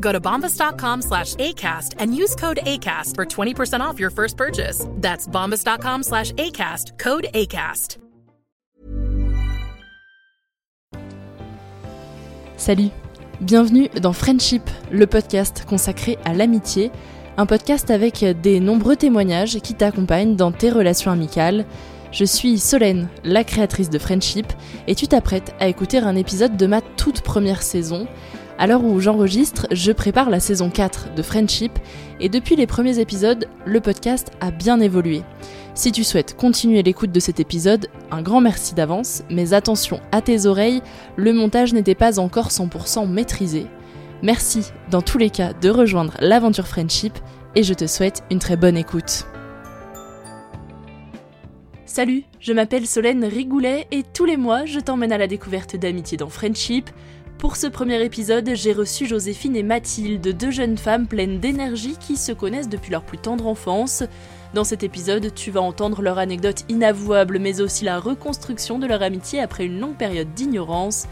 Go to bombas.com slash ACAST and use code ACAST for 20% off your first purchase. That's bombas.com slash ACAST, code ACAST. Salut, bienvenue dans Friendship, le podcast consacré à l'amitié, un podcast avec des nombreux témoignages qui t'accompagnent dans tes relations amicales. Je suis Solène, la créatrice de Friendship, et tu t'apprêtes à écouter un épisode de ma toute première saison. À l'heure où j'enregistre, je prépare la saison 4 de Friendship, et depuis les premiers épisodes, le podcast a bien évolué. Si tu souhaites continuer l'écoute de cet épisode, un grand merci d'avance, mais attention à tes oreilles, le montage n'était pas encore 100% maîtrisé. Merci dans tous les cas de rejoindre l'aventure Friendship et je te souhaite une très bonne écoute. Salut, je m'appelle Solène Rigoulet et tous les mois je t'emmène à la découverte d'amitié dans Friendship. Pour ce premier épisode, j'ai reçu Joséphine et Mathilde, deux jeunes femmes pleines d'énergie qui se connaissent depuis leur plus tendre enfance. Dans cet épisode, tu vas entendre leur anecdote inavouable, mais aussi la reconstruction de leur amitié après une longue période d'ignorance.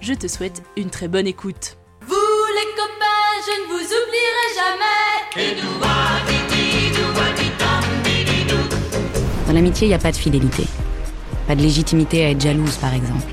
Je te souhaite une très bonne écoute. Vous les copains, je ne vous oublierai jamais. Dans l'amitié, il n'y a pas de fidélité. Pas de légitimité à être jalouse, par exemple.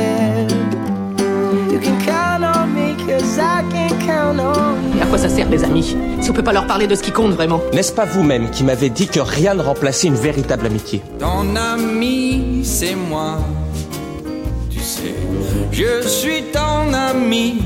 Quoi ça sert les amis Si on peut pas leur parler de ce qui compte vraiment N'est-ce pas vous-même qui m'avez dit que rien ne remplaçait une véritable amitié? Ton ami, c'est moi. Tu sais, je suis ton ami.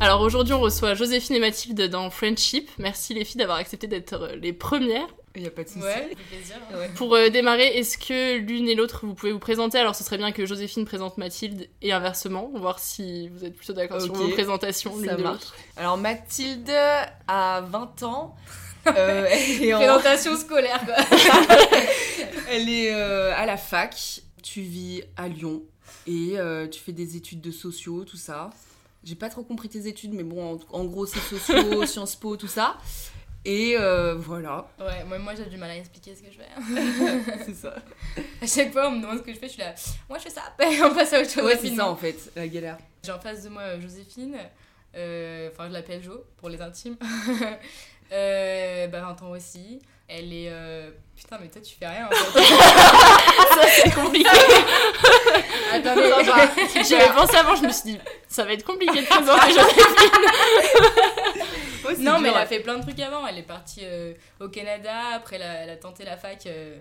Alors aujourd'hui, on reçoit Joséphine et Mathilde dans Friendship. Merci les filles d'avoir accepté d'être euh, les premières. Il n'y a pas de souci. Ouais, plaisir. Pour euh, démarrer, est-ce que l'une et l'autre vous pouvez vous présenter? Alors ce serait bien que Joséphine présente Mathilde et inversement, voir si vous êtes plutôt d'accord sur vos présentations l'une marche. l'autre. Alors Mathilde a 20 ans. Euh, elle est en- Présentation scolaire quoi. Elle est euh, à la fac. Tu vis à Lyon et euh, tu fais des études de sociaux, tout ça. J'ai pas trop compris tes études, mais bon, en, en gros, c'est sociaux, Sciences Po, tout ça. Et euh, voilà. Ouais, moi, moi j'ai du mal à expliquer ce que je fais. c'est ça. À chaque fois, on me demande ce que je fais, je suis là. Moi, je fais ça. Et on passe à autre chose. Ouais, c'est ça en fait, la galère. J'ai en face de moi euh, Joséphine. euh, Enfin, je l'appelle Jo pour les intimes. euh, bah, 20 ans aussi. Elle est. euh, Putain, mais toi, tu fais rien en fait. Ça c'est compliqué. Attendez, J'avais pensé avant, je me suis dit, ça va être compliqué de présenter Joséphine. Non, mais elle a fait plein de trucs avant. Elle est partie euh, au Canada, après elle a, elle a tenté la fac euh,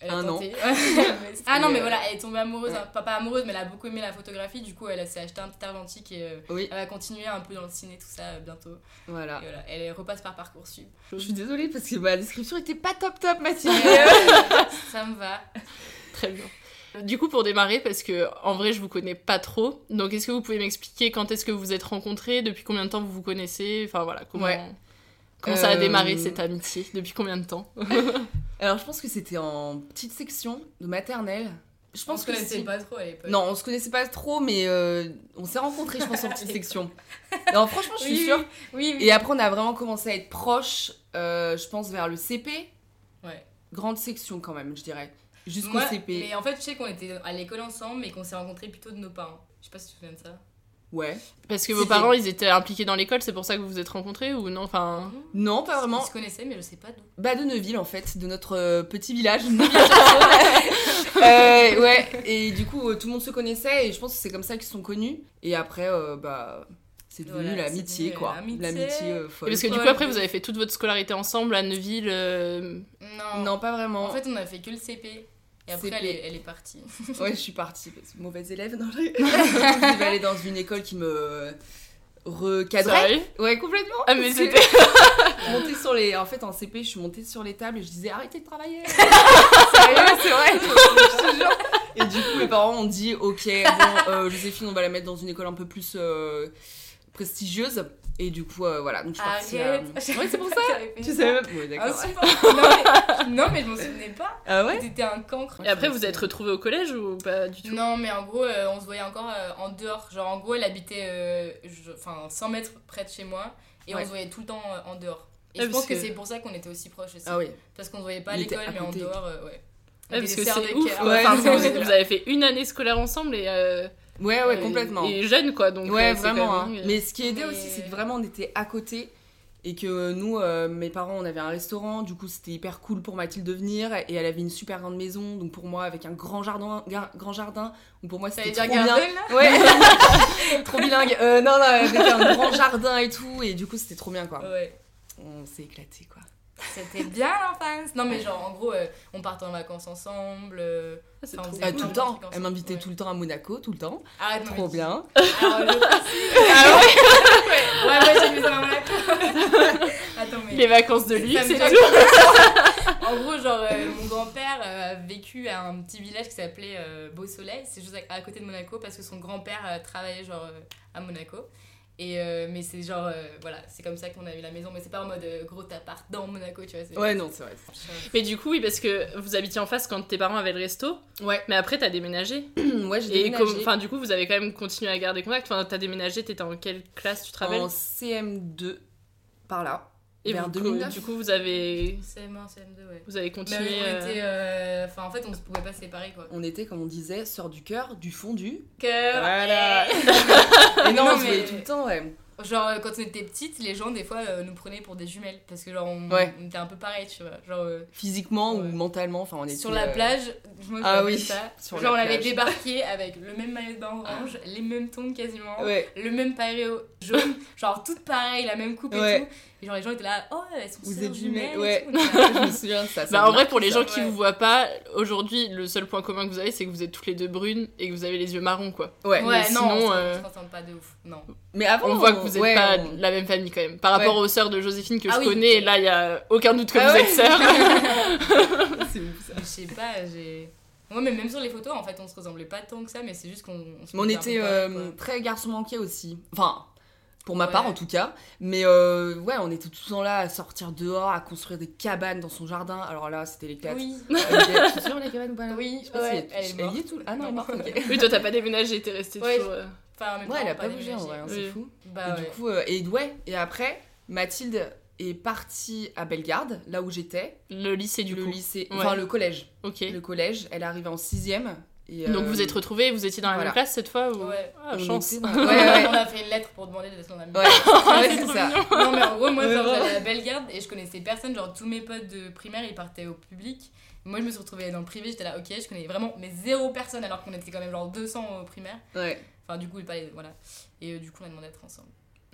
Elle a Un an. tenté. C'était- ah non, mais euh, voilà, elle est tombée amoureuse, ouais. hein, pas, pas amoureuse, mais elle a beaucoup aimé la photographie. Du coup, elle s'est acheté un petit argentique et euh, Oui. elle va continuer un peu dans le ciné, tout ça, euh, bientôt. Voilà. Et voilà, elle repasse par Parcoursup. Je suis désolée parce que ma description était pas top top, Mathilde. ça me va. Très bien. Du coup, pour démarrer, parce que en vrai, je vous connais pas trop, donc est-ce que vous pouvez m'expliquer quand est-ce que vous vous êtes rencontrés, depuis combien de temps vous vous connaissez, enfin voilà, comment, Ouais. comment ça a Euh, démarré cette amitié, depuis combien de temps Alors, je pense que c'était en petite section de maternelle. Je On pense se que connaissait si. pas trop à l'époque. Non, on se connaissait pas trop, mais euh, on s'est rencontrés, je pense, en petite section. Non, franchement, je suis Oui, sûre. oui, oui, oui. Et après, on a vraiment commencé à être proches, euh, je pense, vers le CP. Ouais. Grande section, quand même, je dirais. Jusqu'au CP. Mais en fait, je sais qu'on était à l'école ensemble, mais qu'on s'est rencontrés plutôt de nos parents. Je sais pas si tu te souviens de ça. Ouais. Parce que vos parents, ils étaient impliqués dans l'école, c'est pour ça que vous vous êtes rencontrés ou non Enfin, Non, pas vraiment. Ils se connaissaient, mais je sais pas d'où. Bah, de Neuville, en fait, de notre euh, petit village. Euh, ouais, et du coup, euh, tout le monde se connaissait, et je pense que c'est comme ça qu'ils se sont connus. Et après, euh, bah. C'est devenu Voilà, l'amitié, quoi. l'amitié. Euh, et folle. parce que du coup, après, vous avez fait toute votre scolarité ensemble à Neuville. euh, Non. Non, pas vraiment. En fait, on a fait que le CP. Et après, CP. elle est, elle est partie. Ouais, je suis partie parce que mauvaise élève. Non, je je vais aller dans une école qui me recadrait. Ouais, complètement. Ah, mais c'était- montée sur les. En fait, en CP, je suis montée sur les tables et je disais arrêtez de travailler. Sérieux, c'est vrai. je te jure. Et du coup, mes parents ont dit ok, bon, euh, Joséphine, on va la mettre dans une école un peu plus euh, prestigieuse. Et du coup, euh, voilà. Donc, je suis partie. euh. Ouais, c'est pour ça. Tu savais même. Ouais, d'accord. Insupportable. non, mais, non, mais je m'en souvenais pas. Ah ouais T'étais un cancre. Et après, vous êtes retrouvés au collège ou pas du tout? Non, mais en gros, euh, on se voyait encore euh, en dehors. Genre, en gros, elle habitait euh, je- enfin 100 mètres près de chez moi. Et Ouais. on se voyait tout le temps euh, en dehors. Et Ah, je pense que, que- c'est pour ça qu'on était aussi proches aussi. Ah oui. Parce qu'on se voyait pas à l'école, mais en dehors, euh, ouais. Avait parce que c'est ouf. Enfin, vous, avez fait une année scolaire ensemble et, euh, Ouais, ouais, euh, complètement. et jeunes quoi. Donc, ouais, euh, vraiment. hein. Mais ce qui aidait Mais- aussi, c'est que vraiment on était à côté et que nous, euh, mes parents, on avait un restaurant. Du coup, c'était hyper cool pour Mathilde de venir et elle avait une super grande maison. Donc pour moi, avec un grand jardin, gar- grand jardin. Donc pour moi, c'était trop bien. Ouais, trop bilingue. Euh, non, non, avec un grand jardin et tout. Et du coup, c'était trop bien quoi. Ouais. On s'est éclaté quoi. C'était bien l'enfance. Non, mais genre, en gros, euh, on partait en vacances ensemble. euh, c'est on faisait Ah, plein tout le temps. Elle m'invitait Ouais. tout le temps à Monaco, tout le temps. Arrête, non, Trop mais- bien. Alors, je Ah ouais Ouais, ouais, j'ai mis ça Monaco. Attends, mais. Les vacances de luxe choque. tout. en gros, genre, euh, mon grand-père euh, a vécu à un petit village qui s'appelait euh, Beau Soleil. C'est juste à, à côté de Monaco parce que son grand-père euh, travaillait, genre, euh, à Monaco. Et euh, mais c'est genre, euh, voilà, c'est comme ça qu'on a eu la maison. Mais c'est pas en mode euh, gros appart dans Monaco, tu vois. Ouais, non, c'est vrai. Mais du coup, oui, parce que vous habitiez en face quand tes parents avaient le resto. Ouais. Mais après, t'as déménagé. ouais, j'ai Et déménagé. comme- enfin, du coup, vous avez quand même continué à garder contact. Enfin, t'as déménagé, t'étais en quelle classe, tu te rappelles? En CM2, par là. Et vers vous, 2009. du coup, vous avez, CM1, CM2, ouais. vous avez Mais continué. on euh, était. euh, Enfin, en fait, on se pouvait pas séparer, quoi. On était, comme on disait, sœurs du cœur, du fondu. Cœur. Voilà. Et non, Non, on se voyait mais- tout le temps, ouais. Genre, euh, quand on était petites, les gens, des fois, euh, nous prenaient pour des jumelles. Parce que, genre, on, Ouais. on était un peu pareil, tu vois. Genre, euh, Physiquement ou mentalement, enfin, on était. sur la euh, plage, moi, je Ah me oui, ça. sur genre, on avait débarqué avec le même maillot de bain orange, les mêmes tons quasiment, Ouais. le même paillet jaune, genre, toutes pareilles, la même coupe Ouais. et tout. Et genre, les gens étaient là, oh, elles sont Vous êtes jumelles, jumelles. et ouais. tout. je me souviens de ça. ça Bah, en vrai, pour les ça. gens qui vous voient pas, aujourd'hui, le seul point commun que vous avez, c'est que vous êtes toutes les deux brunes et que vous avez les yeux marrons, quoi. Ouais. Ouais, Mais non, sinon, on se- on se ressemble pas de ouf. Non. Mais avant, on voit que vous êtes ouais, pas on- la même famille quand même. Par rapport Ouais. aux sœurs de Joséphine que Ah je oui. connais, là, il y a aucun doute que Ah vous ouais êtes sœurs. C'est ouf ça. Je sais pas, j'ai. Ouais, mais même sur les photos, en fait, on se ressemblait pas tant que ça, mais c'est juste qu'on. se Mais on un était euh, très garçon manqué aussi. Enfin, pour ma Ouais. part en tout cas. Mais euh, ouais, on était tout le temps là à sortir dehors, à construire des cabanes dans son jardin. Alors là, c'était l'éclate. Oui. Avec des- Tu te souviens de la cabane ou pas là? Oui, Je sais pas si ouais, elle, elle est elle y est morte. tout. Ah non, elle est morte, oui, toi, t'as pas déménagé, t'es resté Ouais. toujours. Enfin, en même Ouais, temps, elle a pas bougé en vrai, hein, Oui. c'est fou. Bah et ouais. du coup, euh, et ouais, et après, Mathilde est partie à Bellegarde, là où j'étais. Le lycée, du le coup. lycée, Ouais. enfin le collège. Ok. Le collège, elle est arrivée en sixième. Et, Donc euh, vous êtes retrouvés, vous étiez dans la voilà. même classe cette fois ou... Ouais. Ah, on chance. dans- Ouais, ouais. On a fait une lettre pour demander d'être son ami. Ouais, ouais, c'est ça. Non, mais en gros, moi, j'allais à Bellegarde et je connaissais personne. Genre, tous mes potes de primaire, ils partaient au public. Moi, je me suis retrouvée dans le privé. J'étais là, ok, je connais vraiment, mais zéro personne alors qu'on était quand même genre 200 au primaire. Ouais, Enfin, du coup, pas les- voilà. Et euh, du coup, on a demandé d'être ensemble.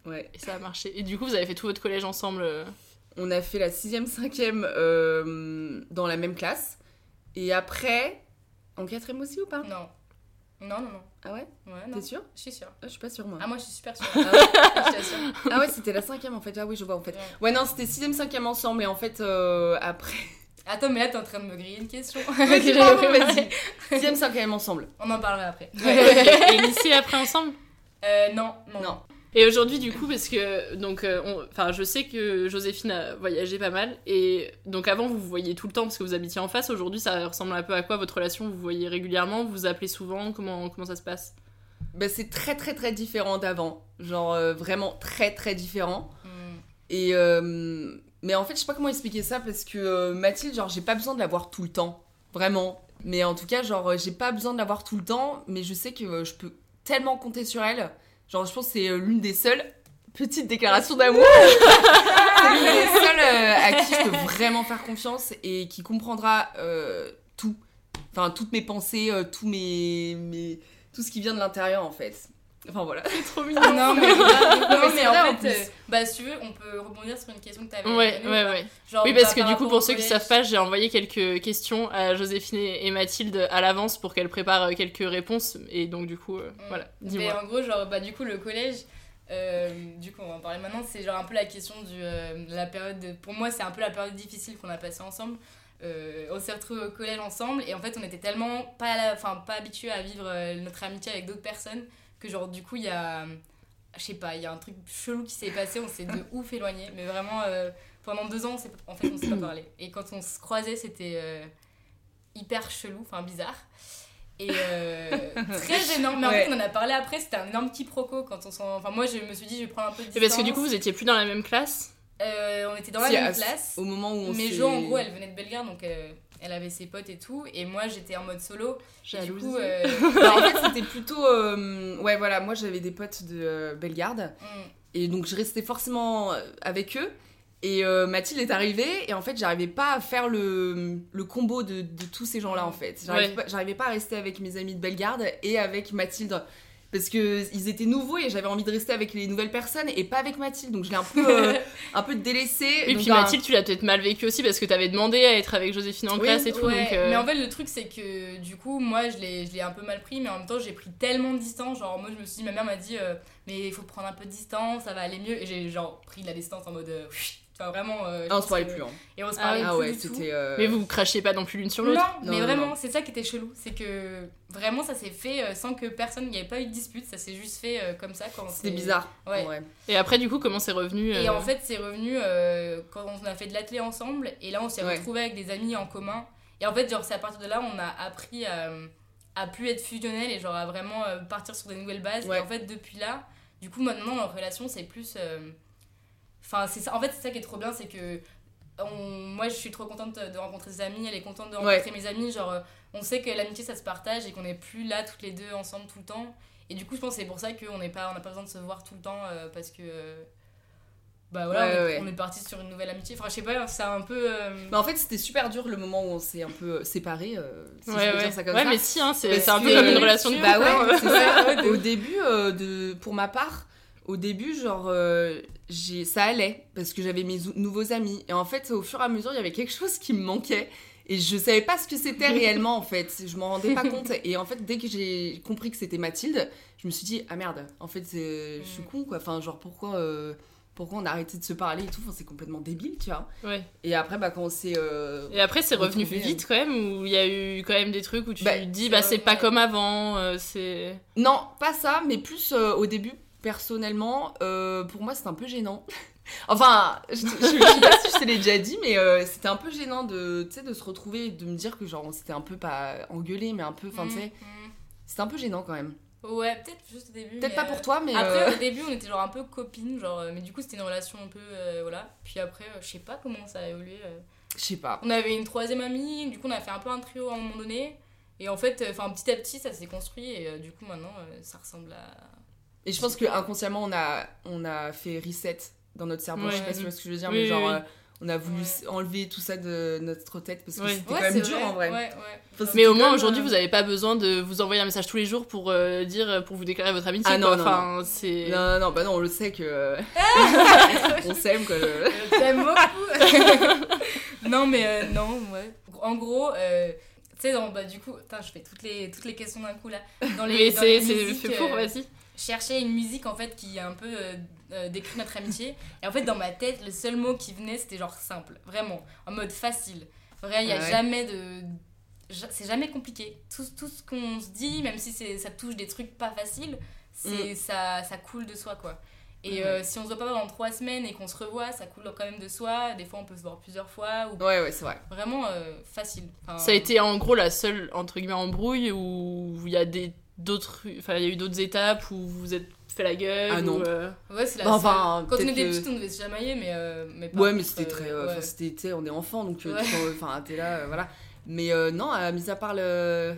ouais. Et ça a marché. Et du coup, vous avez fait tout votre collège ensemble. euh, On a fait la sixième, cinquième euh, dans la même classe. Et après, en quatrième aussi ou pas? Non. Non, non, non. Ah ouais? Ouais, non. T'es sûre? Je suis sûre. Ah, Je suis pas sûre, moi. Ah, moi, je suis super sûre. Ah ouais. Ah ouais, c'était la cinquième en fait. Ah oui, je vois en fait. Ouais, non, c'était sixième, cinquième ensemble. Et en fait, euh, après. Attends, mais là, t'es en train de me griller une question. Pardon, préparée. vas-y. Sixième, cinquième ensemble. On en parlera après. et lycée après ensemble Euh, non, non. Non. Et aujourd'hui, du coup, parce que donc, euh, on- enfin, je sais que Joséphine a voyagé pas mal, et donc avant vous vous voyiez tout le temps parce que vous habitiez en face. Aujourd'hui, ça ressemble un peu à quoi votre relation? Vous vous voyez régulièrement Vous vous appelez souvent Comment comment ça se passe? Bah, c'est très très très différent d'avant. Genre euh, vraiment très très différent. Hmm. Et euh, mais en fait, je sais pas comment expliquer ça parce que euh, Mathilde, genre, j'ai pas besoin de la voir tout le temps, vraiment. Mais en tout cas, genre, j'ai pas besoin de la voir tout le temps, mais je sais que euh, je peux tellement compter sur elle. Genre, je pense que c'est euh, l'une des seules petites déclarations d'amour. c'est l'une des seules à qui je peux vraiment faire confiance et qui comprendra euh, tout. Enfin, toutes mes pensées, euh, tous mes, mes, tout ce qui vient de l'intérieur en fait. Enfin voilà. C'est trop mignon. Non, mais, non, mais c'est en vrai, fait, plus. euh, bah, si tu veux, on peut rebondir sur une question que Ouais, donnée, ouais, ou pas ouais. Genre, oui, parce que du coup, pour ceux qui collège. savent pas, j'ai envoyé quelques questions à Joséphine et Mathilde à l'avance pour qu'elles préparent euh, quelques réponses, et donc du coup, euh, voilà, Mais dis-moi. en gros, genre, bah, du coup, le collège, euh, du coup, on va en parler maintenant, c'est genre un peu la question du. euh, la période. de- Pour moi, c'est un peu la période difficile qu'on a passée ensemble. Euh, on s'est retrouvés au collège ensemble et en fait, on était tellement pas, enfin, pas habitués à vivre euh, notre amitié avec d'autres personnes que, genre, du coup, il y a. Je sais pas, il y a un truc chelou qui s'est passé, on s'est de ouf éloignés, mais vraiment, euh, pendant deux ans, on en fait, on s'est pas parlé. Et quand on se croisait, c'était euh, hyper chelou, enfin bizarre. Et euh, très gênant. Mais en Ouais. fait, on en a parlé après, c'était un énorme quiproquo quand on s'en. Enfin, moi, je me suis dit, je vais prendre un peu de Et distance. parce que du coup, vous étiez plus dans la même classe? On était dans la même classe. au moment où on Mais Jo, en gros, elle venait de Bellegarde, donc elle avait ses potes et tout. Et moi, j'étais en mode solo. Et du Jalousie. coup, euh, Bah, en fait, c'était plutôt. euh, ouais, voilà, moi j'avais des potes de euh, Bellegarde. Mm. Et donc je restais forcément avec eux. Et Mathilde est arrivée. Et en fait, j'arrivais pas à faire le, le combo de, de tous ces gens-là, en fait. J'arrivais Ouais. pas, j'arrivais pas à rester avec mes amis de Bellegarde et avec Mathilde. Parce que ils étaient nouveaux et j'avais envie de rester avec les nouvelles personnes et pas avec Mathilde. Donc je l'ai un peu, euh, un peu délaissée. Et puis Mathilde, tu l'as peut-être mal vécu aussi parce que t'avais demandé à être avec Joséphine en Oui, classe et tout. ouais, donc, euh, Mais en fait, le truc, c'est que du coup, moi, je l'ai je l'ai un peu mal pris, mais en même temps, j'ai pris tellement de distance. Genre, moi, je me suis dit, ma mère m'a dit, euh, mais il faut prendre un peu de distance, ça va aller mieux. Et j'ai genre pris de la distance en mode. euh, vois, vraiment. euh, Ah, on se parlait que- plus, hein. Et on se Ah parlait plus Ah ouais, c'était. euh, Mais vous vous crachiez pas non plus l'une sur l'autre Non, mais non, vraiment, c'est ça qui était chelou. C'est que vraiment, ça s'est fait euh, sans que personne, il n'y avait pas eu de dispute, ça s'est juste fait euh, comme ça. quand C'était bizarre. Ouais. Ouais. Et après, du coup, comment c'est revenu Et euh, en fait, c'est revenu euh, quand on a fait de l'atelier ensemble. Et là, on s'est Ouais. retrouvés avec des amis en commun. Et en fait, genre, c'est à partir de là, on a appris à, à plus être fusionnel et genre à vraiment euh, partir sur des nouvelles bases. Ouais. Et en fait, depuis là, du coup, maintenant, notre relation, c'est plus. Enfin, c'est ça. En fait, c'est ça qui est trop bien, c'est que. on- Moi, je suis trop contente de rencontrer ses amis, elle est contente de rencontrer mes amis. Genre, euh, on sait que l'amitié, ça se partage et qu'on n'est plus là toutes les deux ensemble tout le temps. Et du coup, je pense que c'est pour ça qu'on n'est pas, on n'a pas besoin de se voir tout le temps euh, parce que. euh, bah voilà, Ouais, on, est, ouais. on est parti sur une nouvelle amitié. Enfin, je sais pas, c'est un peu. euh, Mais en fait, c'était super dur le moment où on s'est un peu séparés. euh, si Ouais, je peux ouais. dire ça comme Ouais, ça. mais si, hein, c'est- un peu comme une relation de Bah ouais, hein. c'est ça. Ouais, de Au début, euh, de, pour ma part, au début, genre, euh, ça allait parce que j'avais mes ou- nouveaux amis. Et en fait, au fur et à mesure, il y avait quelque chose qui me manquait. Et je savais pas ce que c'était réellement en fait, je m'en rendais pas compte. Et en fait, dès que j'ai compris que c'était Mathilde, je me suis dit ah merde, en fait c'est- je suis con quoi. Enfin genre pourquoi euh, pourquoi on a arrêté de se parler et tout, enfin, c'est complètement débile tu vois. Ouais. Et après bah quand on s'est euh, Et après, c'est revenu retrouvé, vite quand même, ou il y a eu quand même des trucs où tu Bah, te dis, bah c'est pas comme avant, euh, c'est. Non, pas ça, mais plus euh, au début, personnellement, euh, pour moi, c'était un peu gênant. enfin, je, je- sais pas si je te l'ai déjà dit, mais euh, c'était un peu gênant de, de se retrouver et de me dire que, genre, on s'était un peu pas engueulé, mais un peu, enfin, tu sais, mm, c'était un peu gênant quand même. Ouais, peut-être juste au début. Peut-être pas euh, pour toi, mais, Après, euh, au début, on était genre un peu copines, genre, mais du coup, c'était une relation un peu. voilà. Puis après, je sais pas comment ça a évolué. Je sais pas. On avait une troisième amie, du coup, on a fait un peu un trio à un moment donné. Et en fait, enfin, petit à petit, ça s'est construit. Et du coup, maintenant, ça ressemble à. Et je pense que inconsciemment, on a, on a fait reset dans notre cerveau. Ouais. je sais pas si tu vois ce que je veux dire, Oui, mais genre, oui, euh, on a voulu enlever tout ça de notre tête parce que Ouais. c'était quand même dur vrai. en vrai. Enfin, Mais au moins aujourd'hui, euh, vous avez pas besoin de vous envoyer un message tous les jours pour euh, dire, pour vous déclarer votre amitié. Ah non, non, enfin, non. c'est. Non, non, bah non, on le sait que. on s'aime, quoi. Je t'aime beaucoup. non, mais euh, non, ouais. En gros, euh, sais, bah, du coup, putain, je fais toutes les, toutes les questions d'un coup là. Dans les, Mais dans c'est les c'est- musiques, fait pour, vas-y. Je cherchais une musique en fait qui un peu euh, euh, décrit notre amitié. Et en fait, dans ma tête, le seul mot qui venait, c'était genre simple, vraiment, en mode facile. Vrai, il n'y a Ouais. jamais de. C'est jamais compliqué. Tout, tout ce qu'on se dit, même si ça touche des trucs pas faciles, c'est Mm. ça, ça coule de soi quoi. Et Ouais. euh, si on se voit pas pendant trois semaines et qu'on se revoit, ça coule quand même de soi. Des fois, on peut se voir plusieurs fois. Ou... Ouais, ouais, c'est vrai. Vraiment euh, facile. Enfin, Ça a été en gros la seule entre guillemets embrouille où il y a des d'autres enfin il y a eu d'autres étapes où vous vous êtes fait la gueule Ah non. ou, euh, Ouais, c'est la Bah, enfin. Quand on était que- petites, on devait se chamailler, mais. euh, mais Ouais, mais c'était euh, très. euh, ouais. Enfin, c'était, tu sais, on est enfant, donc euh, Ouais. tu vois, enfin, t'es là, euh, voilà. Mais euh, non, euh, mis à part le,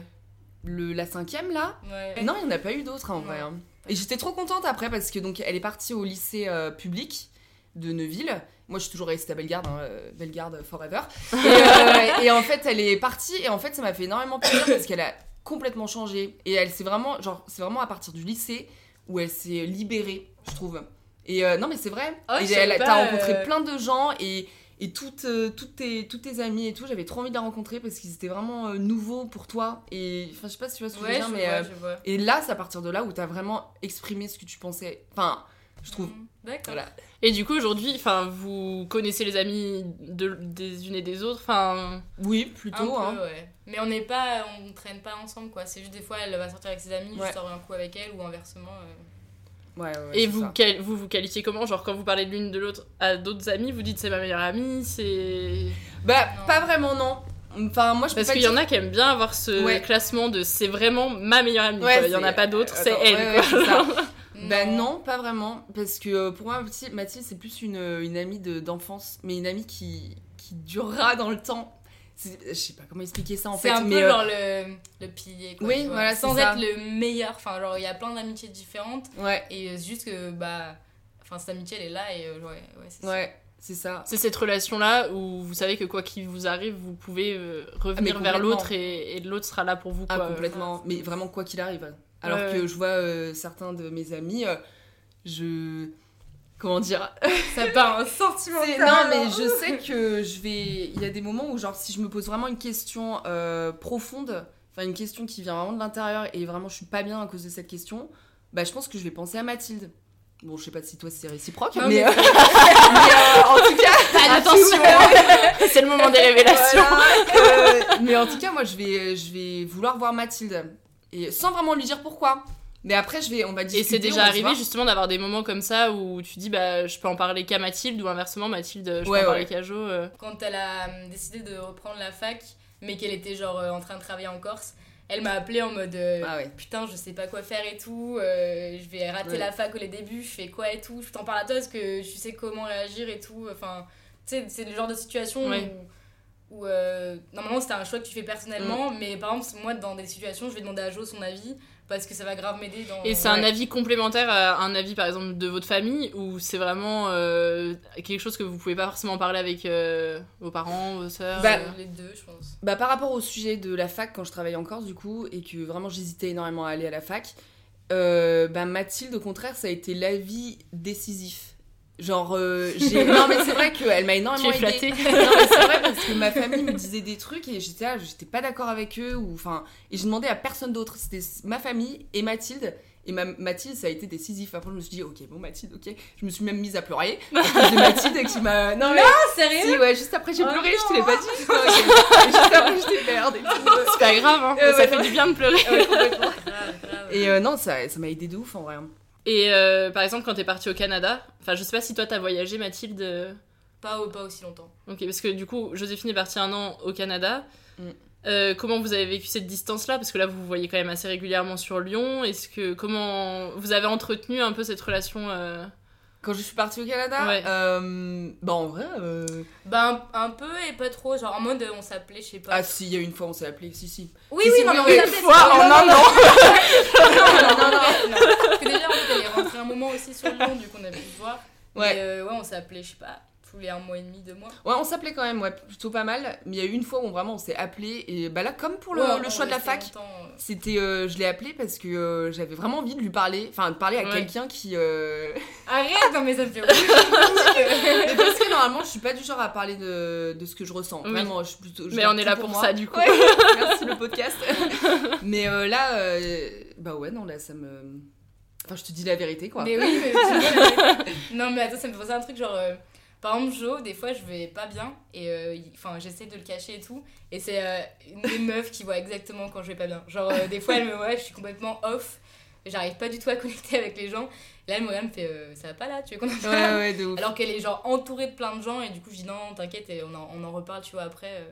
le, la cinquième, là, Ouais. non, il n'y en a pas eu d'autres, hein, en vrai. hein. Et j'étais trop contente après, parce que donc, elle est partie au lycée euh, public de Neuville. Moi, je suis toujours restée à Bellegarde, hein, euh, Bellegarde forever. Et, euh, et en fait, elle est partie, et en fait, ça m'a fait énormément plaisir, parce qu'elle a complètement changé. Et elle s'est vraiment, genre, c'est vraiment à partir du lycée où elle s'est libérée, je trouve. Et euh, non, mais c'est vrai. Ah et elle- t'as rencontré euh, plein de gens et, et toutes, euh, toutes, tes, toutes tes amies et tout. J'avais trop envie de la rencontrer parce qu'ils étaient vraiment nouveaux pour toi. Et enfin, je sais pas si tu vois ce que Ouais, je veux dire, je mais. vois. et là, c'est à partir de là où t'as vraiment exprimé ce que tu pensais. Enfin, je trouve. D'accord. Voilà. et du coup aujourd'hui enfin vous connaissez les amis de, des unes et des autres enfin Oui, Un plutôt. peu, hein. ouais. Mais on n'est pas, on traîne pas ensemble quoi. C'est juste des fois elle va sortir avec ses amis, Ouais. je sors un coup avec elle ou inversement. euh. Ouais, ouais, ouais, et c'est vous, vous vous qualifiez comment? Genre quand vous parlez de l'une de l'autre à d'autres amis vous dites c'est ma meilleure amie c'est Bah, pas vraiment, non. Enfin, moi, je parce qu'il y en a qui aiment bien avoir ce Ouais. classement de c'est vraiment ma meilleure amie Ouais, il y en a c'est- pas d'autres c'est Attends, elle ouais, c'est ça. Bah non, pas vraiment. Parce que euh, pour moi, Mathilde, c'est plus une, une amie de- d'enfance, mais une amie qui, qui durera dans le temps. C'est- Je sais pas comment expliquer ça en C'est fait. un mais, peu euh, genre le, le pilier quoi. Oui, voilà, c'est Sans ça. être le meilleur. Enfin, genre il y a plein d'amitiés différentes. Ouais. Et euh, c'est juste que bah. Enfin, cette amitié elle est là et euh, ouais, ouais, c'est Ouais, c'est ça. C'est cette relation-là où vous savez que quoi qu'il vous arrive, vous pouvez euh, revenir Ah, mais vers l'autre et, et l'autre sera là pour vous. Ah, Quoi. complètement. Mais vraiment, quoi qu'il arrive. Alors que ouais. je vois euh, certains de mes amis, euh, je. Comment dire Ça part un sentiment. Non, mais je sais que je vais. Il y a des moments où, genre, si je me pose vraiment une question euh, profonde, enfin, une question qui vient vraiment de l'intérieur et vraiment je suis pas bien à cause de cette question, bah, je pense que je vais penser à Mathilde. Bon, je sais pas si toi c'est réciproque, Non, mais. mais- euh, mais, euh, en tout cas. Attention, c'est le moment des révélations. Voilà, euh, mais en tout cas, moi, je vais, je vais vouloir voir Mathilde. Et sans vraiment lui dire pourquoi. Mais après, je vais, on va Et discuter. c'est on déjà arrivé justement d'avoir des moments comme ça où tu dis bah je peux en parler qu'à Mathilde ou inversement Mathilde je Ouais, peux en parler qu'à Jo. euh. quand elle a euh, décidé de reprendre la fac, mais qu'elle était genre euh, en train de travailler en Corse, elle m'a appelé en mode euh, Ah ouais. putain, je sais pas quoi faire et tout, euh, je vais rater Ouais. la fac au début, je fais quoi et tout, je t'en parle à toi parce que tu sais comment réagir et tout. Enfin, tu sais, c'est le genre de situation Ouais. où, où, euh, normalement c'était un choix que tu fais personnellement, mais par exemple, moi dans des situations, je vais demander à Jo son avis parce que ça va grave m'aider dans. Et c'est un avis complémentaire à un avis par exemple de votre famille ou c'est vraiment euh, quelque chose que vous pouvez pas forcément parler avec euh, vos parents, vos sœurs Bah, euh. les deux, je pense. Bah, par rapport au sujet de la fac, quand je travaillais en Corse, du coup, et que vraiment j'hésitais énormément à aller à la fac, euh, bah, Mathilde, au contraire, ça a été l'avis décisif. Genre, euh, j'ai. Non, mais c'est vrai qu'elle m'a énormément Tu es flattée. Non, mais c'est vrai parce que ma famille me disait des trucs et j'étais là, j'étais pas d'accord avec eux. Ou, enfin, et je demandais à personne d'autre. C'était ma famille et Mathilde. Et ma, Mathilde, ça a été décisif. Après, je me suis dit, ok, bon, Mathilde, ok. Je me suis même mise à pleurer. De Mathilde qui m'a. Non, mais. sérieux Si, ouais, juste après, j'ai Oh pleuré, non. je te l'ai pas dit. Non, ok. Et juste après, j'étais merde et tout. C'est pas grave, hein. Euh, ça ouais, fait du bien de pleurer. Ouais. Et euh, non, ça ça m'a aidé de ouf en vrai. Et euh, par exemple quand t'es partie au Canada, enfin je sais pas si toi t'as voyagé Mathilde. euh, Pas, pas aussi longtemps. Ok, parce que du coup, Joséphine est partie un an au Canada. Mm. Euh, comment vous avez vécu cette distance-là? Parce que là, vous vous voyez quand même assez régulièrement sur Lyon. Est-ce que comment vous avez entretenu un peu cette relation Quand je suis partie au Canada, Ouais. euh, bah en vrai. euh, Bah, un, un peu et pas trop. Genre en mode, on s'appelait, je sais pas. Ah si, il y a une fois on s'est appelé, si si. Oui, Si, oui, si, non, mais on oui, s'appelait. fois c'est- en non, un non, an. non, non, non, non, non. Parce que déjà, en fait, elle est rentrée un moment aussi sur Lyon, du coup, on a pu se voir. Ouais. Mais euh, ouais, on s'est appelé, je sais pas, tous les un mois et demi, deux mois. Ouais, on s'appelait quand même, ouais, plutôt pas mal. Mais il y a eu une fois où vraiment on s'est appelé et bah là, comme pour le, Ouais, le on choix de la fac, euh. c'était, euh, je l'ai appelé parce que euh, j'avais vraiment envie de lui parler, enfin de parler à Ouais. quelqu'un qui. euh, Arrête, non, mais ça me fait Mais parce que non, généralement, je suis pas du genre à parler de, de ce que je ressens. Oui. Vraiment, je suis plutôt. je Mais on est là pour moi. ça, du coup. Ouais, merci le podcast. mais euh, là, euh, bah ouais, non, là, ça me. Enfin, je te dis la vérité, quoi. Mais oui, mais tu Non, mais attends, ça me à un truc genre. euh, par exemple, Jo, des fois, je vais pas bien et euh, il- enfin, j'essaie de le cacher et tout. Et c'est euh, une des meufs qui voit exactement quand je vais pas bien. Genre, euh, des fois, elle me voit, je suis complètement off. J'arrive pas du tout à connecter avec les gens. Et là, elle me regarde, elle me fait euh, Ça va pas là, tu veux qu'on en Ouais, parle ouais, de ouf. Alors qu'elle est genre entourée de plein de gens. Et du coup, je dis Non, t'inquiète, et on en, on en reparle, tu vois, après. euh.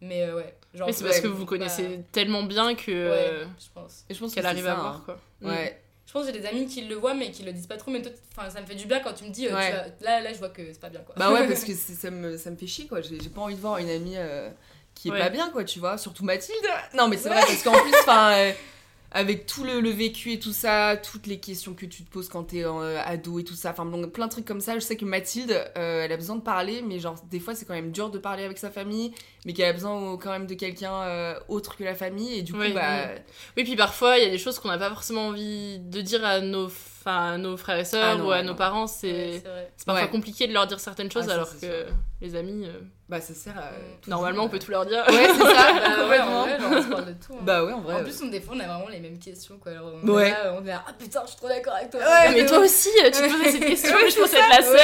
Mais euh, ouais. Genre, Mais c'est parce ouais, que vous vous connaissez tellement bien que. euh, Ouais, je pense. Et je pense qu'elle arrive à voir, hein. quoi. Ouais. Je pense que j'ai des amis qui le voient mais qui le disent pas trop. Mais toi, enfin, ça me fait du bien quand tu me dis, euh, Ouais. tu vas- là, là, je vois que c'est pas bien quoi. Bah ouais, parce que ça me, ça me fait chier, quoi. J'ai pas envie de voir une amie euh, qui est Ouais. pas bien, quoi, tu vois. Surtout Mathilde. Non, mais c'est vrai, parce qu'en plus, enfin. avec tout le, le vécu et tout ça, toutes les questions que tu te poses quand t'es euh, ado et tout ça, enfin donc plein de trucs comme ça. Je sais que Mathilde, euh, elle a besoin de parler, mais genre des fois c'est quand même dur de parler avec sa famille, mais qu'elle a besoin quand même de quelqu'un euh, autre que la famille et du coup Oui, bah oui. Oui, puis parfois, il y a des choses qu'on n'a pas forcément envie de dire à nos, enfin, à nos frères et sœurs Ah non, ou à non. nos parents. Ouais, C'est c'est parfois Ouais. compliqué de leur dire certaines choses Ah, alors que les amis, euh, bah ça sert à normalement, on peut tout leur dire. Ouais, c'est ça, Bah ouais, en complètement. vrai, genre, on se parle de tout. hein. Bah ouais, en vrai. En plus, on, des fois, on a vraiment les mêmes questions quoi. Alors, on Ouais. est là, on est là, ah putain, je suis trop d'accord avec toi. Ouais, mais toi aussi, tu te posais cette question, Ouais, mais je c'est pensais être la seule.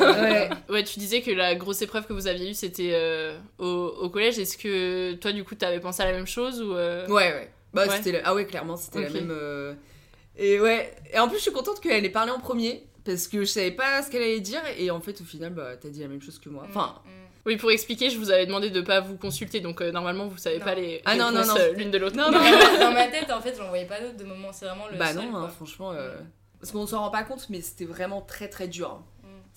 Ouais, ouais. Ouais. Ouais, tu disais que la grosse épreuve que vous aviez eue, c'était euh, au, au collège. Est-ce que toi, du coup, t'avais pensé à la même chose ou euh, Ouais, ouais. Bah, Ouais. c'était la- Ah ouais, clairement, c'était Ok. la même. euh, Et ouais. Et en plus, je suis contente qu'elle ait parlé en premier. Parce que je savais pas ce qu'elle allait dire. Et en fait, au final, bah, t'as dit la même chose que moi. Enfin. Mm, Oui, pour expliquer, je vous avais demandé de pas vous consulter, donc euh, normalement, vous savez Non. pas les Ah non, non, non. euh, l'une de l'autre. Non, non. dans ma tête, en fait, j'en voyais pas d'autres de moments. C'est vraiment le Bah seul, non, quoi. hein, franchement. euh, Parce qu'on s'en rend pas compte, mais c'était vraiment très très dur.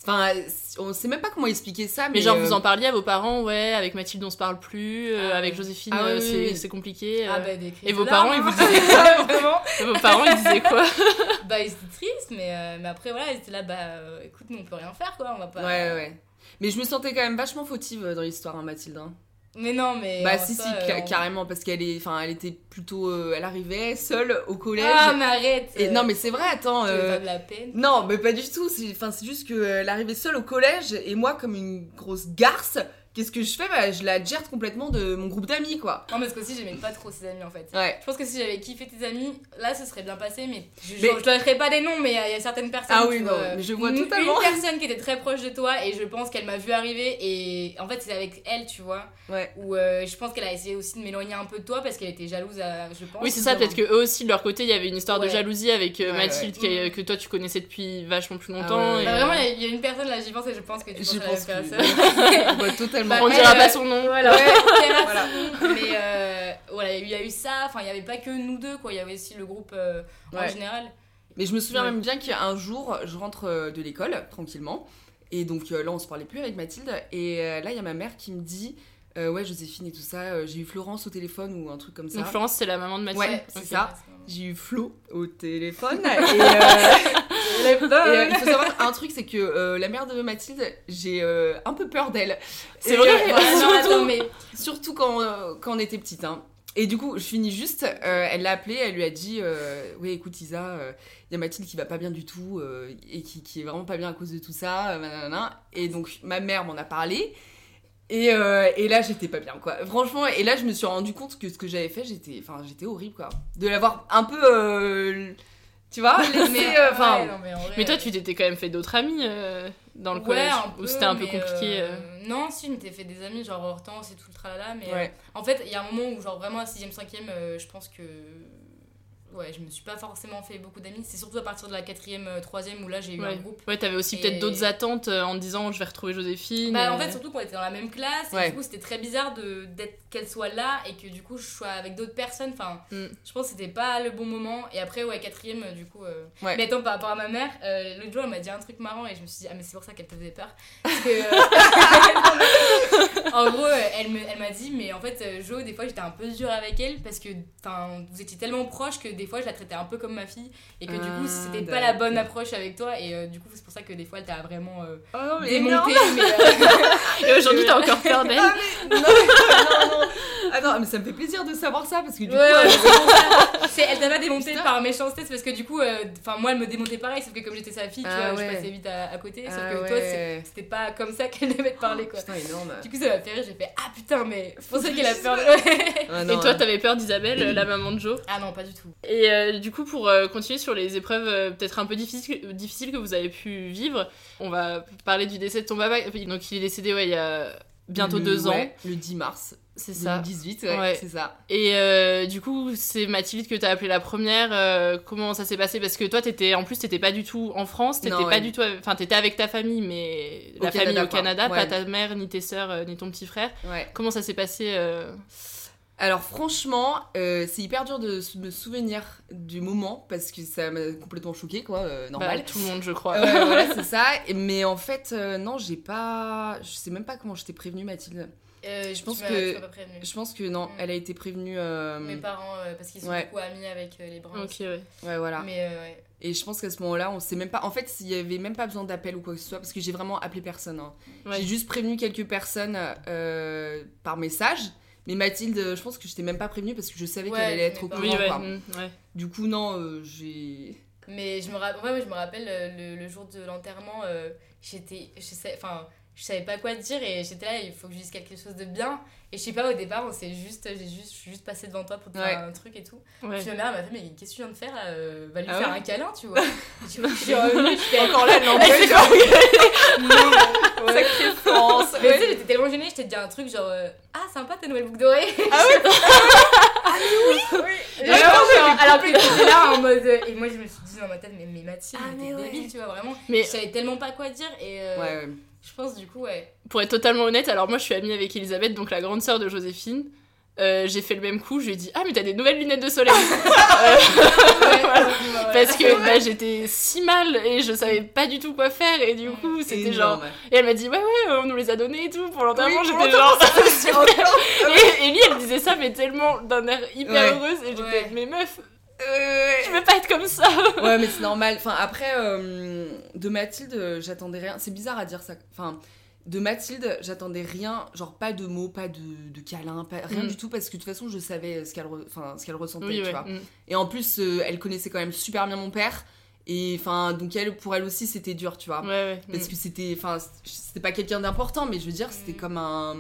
Enfin, on sait même pas comment expliquer ça. Mais, Mais genre, euh, vous en parliez à vos parents, ouais, avec Mathilde, on se parle plus, euh, Ah, avec. Joséphine, Ah, euh, oui, c'est oui, oui. c'est compliqué. Ah euh. bah Et vos larmes, parents, ils vous hein. disaient quoi Vraiment Et Vos parents, ils disaient quoi Bah ils étaient tristes, mais, euh, mais après voilà, ils étaient là, bah euh, écoute, nous on peut rien faire quoi, on va pas... Ouais, ouais. Mais je me sentais quand même vachement fautive euh, dans l'histoire, hein, Mathilde. hein. Mais non, mais... Bah si, si, ca- on- carrément, parce qu'elle est, enfin, elle était plutôt, euh, elle arrivait seule au collège. Ah mais arrête Et euh, non, mais c'est vrai, attends. euh, pas de la peine Non, mais pas du tout. C'est, enfin, c'est juste qu'elle arrivait seule au collège et moi, comme une grosse garce, qu'est-ce que je fais Bah, je la gère complètement de mon groupe d'amis, quoi. Non, parce qu'aussi j'aimais pas trop ses amis en fait. Ouais. Je pense que si j'avais kiffé tes amis, là ce serait bien passé, mais je, Mais- je, donnerai pas des noms, mais il y, a- il y a certaines personnes. Ah oui, non, vois, mais je vois une, totalement. Une personne qui était très proche de toi et je pense qu'elle m'a vu arriver et en fait c'est avec elle, tu vois, Ouais. où euh, je pense qu'elle a essayé aussi de m'éloigner un peu de toi parce qu'elle était jalouse, à, je pense. Oui, c'est ça, peut-être que eux aussi, de leur côté, il y avait une histoire de jalousie avec euh, Ouais, Mathilde ouais. qui- que toi tu connaissais depuis vachement plus Ah longtemps. ouais. et, Bah, euh, vraiment, il y a- il y, a une personne là, j'y pense et je pense que tu Je penses à la pense que- personne. Totalement. Bah, On dira pas son nom. Voilà, Ouais. Mais euh, voilà, il y a eu ça, enfin il y avait pas que nous deux quoi, il y avait aussi le groupe euh, en général. Mais je me souviens Ouais. même bien qu'un jour, je rentre euh, de l'école, tranquillement. Et donc euh, là, on se parlait plus avec Mathilde. Et euh, là, il y a ma mère qui me dit euh, Ouais, Joséphine et tout ça, euh, j'ai eu Florence au téléphone ou un truc comme ça. Donc Florence, c'est la maman de Mathilde. Ouais, c'est ça. J'ai eu Flo au téléphone. et euh, et, euh, il faut savoir un truc, c'est que euh, la mère de Mathilde, j'ai euh, un peu peur d'elle. C'est vrai Ouais, non, surtout, mais surtout quand, quand on était petite. Hein. Et du coup, je finis juste, euh, elle l'a appelée, elle lui a dit euh, Oui, écoute, Isa, il y a Mathilde qui va pas bien du tout et qui, qui est vraiment pas bien à cause de tout ça. nanana. Et donc, ma mère m'en a parlé. Et, et là, j'étais pas bien, quoi. Franchement, et là, je me suis rendu compte que ce que j'avais fait, j'étais enfin, j'étais horrible, quoi. De l'avoir un peu. Euh, tu vois, mais, euh, Enfin. ouais, non, mais, vrai, Mais toi, tu t'étais quand même fait d'autres amis euh, dans le ouais, collège Ou c'était un peu compliqué euh, euh, Non, si, je m'étais fait des amis, genre Hortense et tout le tralala, mais Ouais. euh, en fait, il y a un moment où, genre vraiment à 6ème, 5ème, euh, je pense que. Ouais, je me suis pas forcément fait beaucoup d'amis. C'est surtout à partir de la 4ème, 3ème où là j'ai eu un Ouais, groupe. ouais t'avais aussi Et- peut-être d'autres attentes euh, en disant je vais retrouver Joséphine. Bah, et- en fait, surtout qu'on était dans la même classe, et du coup, c'était très bizarre de, d'être, qu'elle soit là et que du coup, je sois avec d'autres personnes. Enfin, Mm. je pense que c'était pas le bon moment. Et après, ouais, quatrième, euh, du coup. euh, Ouais. Mais attends, par rapport à ma mère, euh, l'autre jour, elle m'a dit un truc marrant et je me suis dit, ah, mais c'est pour ça qu'elle te faisait peur. Parce que. euh, en gros, euh, elle, me, elle m'a dit, mais en fait, euh, Jo, des fois, j'étais un peu dure avec elle parce que vous étiez tellement proches que des fois, je la traitais un peu comme ma fille et que du coup, Ah, c'était pas la bonne approche avec toi. Et euh, du coup, c'est pour ça que des fois, elle t'a vraiment. euh, Oh non, mais démonté, mais, euh, Et aujourd'hui, t'as encore peur d'elle Ah, mais- non, non, non. Ah non, mais ça me fait plaisir de savoir ça parce que du Ouais, coup. ouais, euh, elle t'a pas démonté par méchanceté, c'est parce que du coup, euh, enfin moi elle me démontait pareil, sauf que comme j'étais sa fille, tu Ah vois, ouais. je passais vite à, à côté, sauf Ah que toi c'était pas comme ça qu'elle devait te parler quoi. Putain, énorme. Du coup ça m'a fait rire, j'ai fait ah putain mais c'est pour ça qu'elle a peur. de- Ah Et toi, t'avais peur d'Isabelle, la maman de Joe Ah non pas du tout. Et euh, du coup, pour euh, continuer sur les épreuves euh, peut-être un peu difficiles, difficiles que vous avez pu vivre, on va parler du décès de ton papa. Donc, il est décédé ouais, il y a bientôt Le- deux ans. le 10 mars. C'est ça. 2018, ouais, Ouais. c'est ça. Et euh, du coup, c'est Mathilde que t'as appelée la première. euh, comment ça s'est passé? Parce que toi, t'étais en plus, t'étais pas du tout en France, t'étais Non, pas ouais. du tout. Enfin, t'étais avec ta famille, mais Au la Canada, famille au quoi. Canada, pas ta mère, ni tes sœurs, ni ton petit frère. Comment ça s'est passé euh, Alors franchement, euh, c'est hyper dur de me souvenir du moment parce que ça m'a complètement choqué quoi, euh, normal. bah, Tout le monde, je crois. Voilà, c'est ça. Mais en fait, euh, non, j'ai pas. Je sais même pas comment je t'ai prévenue, Mathilde. Euh, Je pense que. Je pense que non, Mm. elle a été prévenue. euh, Mes parents, euh, parce qu'ils sont ouais. beaucoup amis avec euh, les Bruns. Ok, ouais. Ouais, voilà. Mais euh, ouais. Et je pense qu'à ce moment-là, on sait même pas. En fait, s'il y avait même pas besoin d'appel ou quoi que ce soit, parce que j'ai vraiment appelé personne. hein. Ouais. J'ai juste prévenu quelques personnes euh, par message. Mais Mathilde, je pense que je t'ai même pas prévenue parce que je savais Ouais, qu'elle allait être au courant. Oui, ouais, quoi. mm, ouais. Du coup, non, euh, j'ai. Mais je me, ra- ouais, ouais, je me rappelle euh, le, le jour de l'enterrement, euh, j'étais. Je sais, enfin, je savais pas quoi te dire et j'étais là, il faut que je dise quelque chose de bien. Et je sais pas, au départ, on s'est juste. J'ai juste, je suis juste passée devant toi pour te Ouais. faire un truc et tout. Ouais. Puis ma mère m'a fait, mais qu'est-ce que tu viens de faire là Euh, Va lui Ah faire ouais un câlin, tu vois. Tu vois, je suis revenue, je fais. Encore là, genre. Non, France. Mais tu sais, j'étais tellement gênée, je t'ai dit un truc genre euh, Ah, sympa ta nouvelle boucle d'oreille Ah ouais Ah genre, ouais, genre, mais alors que j'étais là en mode. euh, Et moi, je me suis dit dans ma tête, mais, mais Mathilde, Ah, mais t'es débile, tu vois, vraiment. Mais- Je savais tellement pas quoi dire et. Ouais, ouais. Je pense du coup, ouais. Pour être totalement honnête, alors moi je suis amie avec Elisabeth, donc la grande sœur de Joséphine. Euh, j'ai fait le même coup, je lui ai dit Ah, mais t'as des nouvelles lunettes de soleil Euh, voilà. Parce que bah, j'étais si mal et je savais pas du tout quoi faire, et du coup c'était genre. Énorme. Et elle m'a dit Ouais, ouais, on nous les a donnés et tout pour l'enterrement. Oui, j'étais genre. et, et lui, elle disait ça, mais tellement d'un air hyper Ouais. heureuse, et j'étais Ouais. Mais meuf, Euh, je veux pas être comme ça Ouais, mais c'est normal. Enfin, après, euh, de Mathilde, euh, j'attendais rien. C'est bizarre à dire ça. Enfin, de Mathilde, j'attendais rien. Genre, pas de mots, pas de, de câlins, pas, rien Mm. du tout. Parce que de toute façon, je savais ce qu'elle re- enfin, ce qu'elle ressentait, Oui, tu ouais. vois. mm. Et en plus, euh, elle connaissait quand même super bien mon père. Et enfin, donc elle, pour elle aussi, c'était dur, tu vois. Ouais, ouais. Parce mm. que c'était, enfin, c'était pas quelqu'un d'important, mais je veux dire, c'était comme un.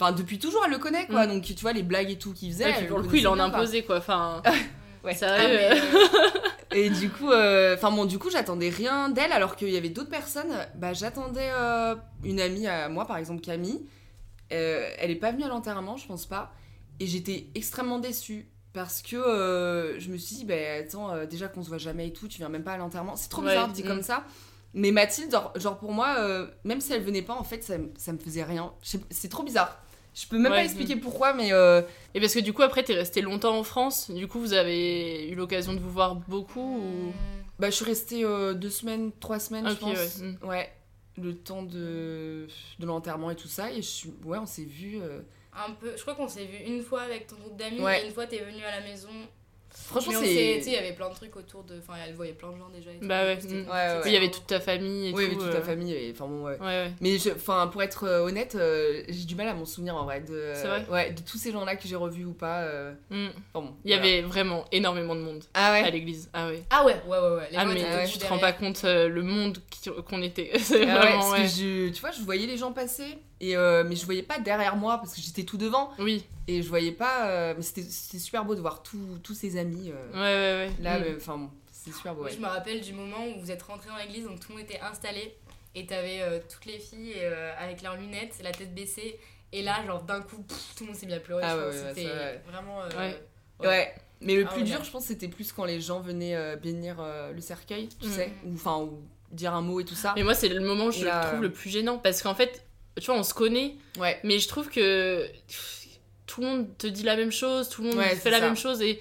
Enfin, depuis toujours, elle le connaît, quoi. Mm. Donc, tu vois, les blagues et tout qu'il faisait. Elle pour le coup, il en imposait quoi. Enfin, Ouais. sérieux. Ah, mais, euh, Et du coup, euh, enfin bon, du coup, j'attendais rien d'elle, alors qu'il y avait d'autres personnes. Bah, j'attendais euh, une amie à moi, par exemple Camille. Elle est pas venue à l'enterrement, je pense pas. Et j'étais extrêmement déçue. Parce que euh, je me suis dit, bah attends, euh, déjà qu'on se voit jamais et tout, tu viens même pas à l'enterrement. C'est trop Ouais, bizarre dit mm. comme ça. Mais Mathilde, genre, genre pour moi, euh, même si elle venait pas, en fait, ça, ça me faisait rien. C'est trop bizarre. Je peux même Ouais, pas expliquer pourquoi, mais euh, Et parce que du coup, après, t'es resté longtemps en France. Du coup, vous avez eu l'occasion de vous voir beaucoup ou... bah, je suis restée euh, deux semaines, trois semaines, je pense. ouais, mm. Ouais, le temps de, de l'enterrement et tout ça. Et je suis... ouais, on s'est vu. euh, un peu. Je crois qu'on s'est vu une fois avec ton groupe d'amis Ouais. et une fois t'es venu à la maison. Franchement, c'est- Tu sais, il y avait plein de trucs autour de. Enfin, elle voyait plein de gens déjà. et tout. Bah ouais. Mm. c'était Ouais, ouais, il y avait toute ta famille et Oui, tout. oui, toute euh, ta famille. et- Enfin bon, ouais. Ouais, ouais. Mais je- enfin, pour être euh, honnête, euh, j'ai du mal à m'en souvenir en vrai. De, C'est vrai Ouais, de tous ces gens-là que j'ai revus ou pas. euh, Mm. enfin bon, Il y voilà. avait vraiment énormément de monde Ah à l'église. Ah ouais. Ah ouais, ouais, ouais. ouais. Les Ah mais ouais, tu te rends pas compte euh, le monde qu'on était. C'est Ah ouais, vraiment parce ouais. que je, tu vois, je voyais les gens passer, et, euh, mais je voyais pas derrière moi parce que j'étais tout devant. Oui. Et je voyais pas. euh, mais c'était c'était super beau de voir tous tous ses amis. euh, Ouais, ouais, ouais. Là, Mm. euh, enfin bon, c'est super beau. Ouais. je me rappelle du moment où vous êtes rentrés dans l'église, donc tout le monde était installé et t'avais euh, toutes les filles euh, avec leurs lunettes, la tête baissée. Et là, genre d'un coup, pff, tout le monde s'est mis à pleurer. Ah ouais, C'était ouais. vraiment. euh, Ouais. Ouais. Mais le Ah plus dur, je pense, c'était plus quand les gens venaient euh, bénir euh, le cercueil, tu Mm. sais, ou enfin, ou dire un mot et tout ça. Mais moi, c'est le moment où je le trouve euh, le plus gênant parce qu'en fait, tu vois, on se connaît, Ouais. mais je trouve que pff, tout le monde te dit la même chose, tout le monde Ouais, fait la ça. même chose et.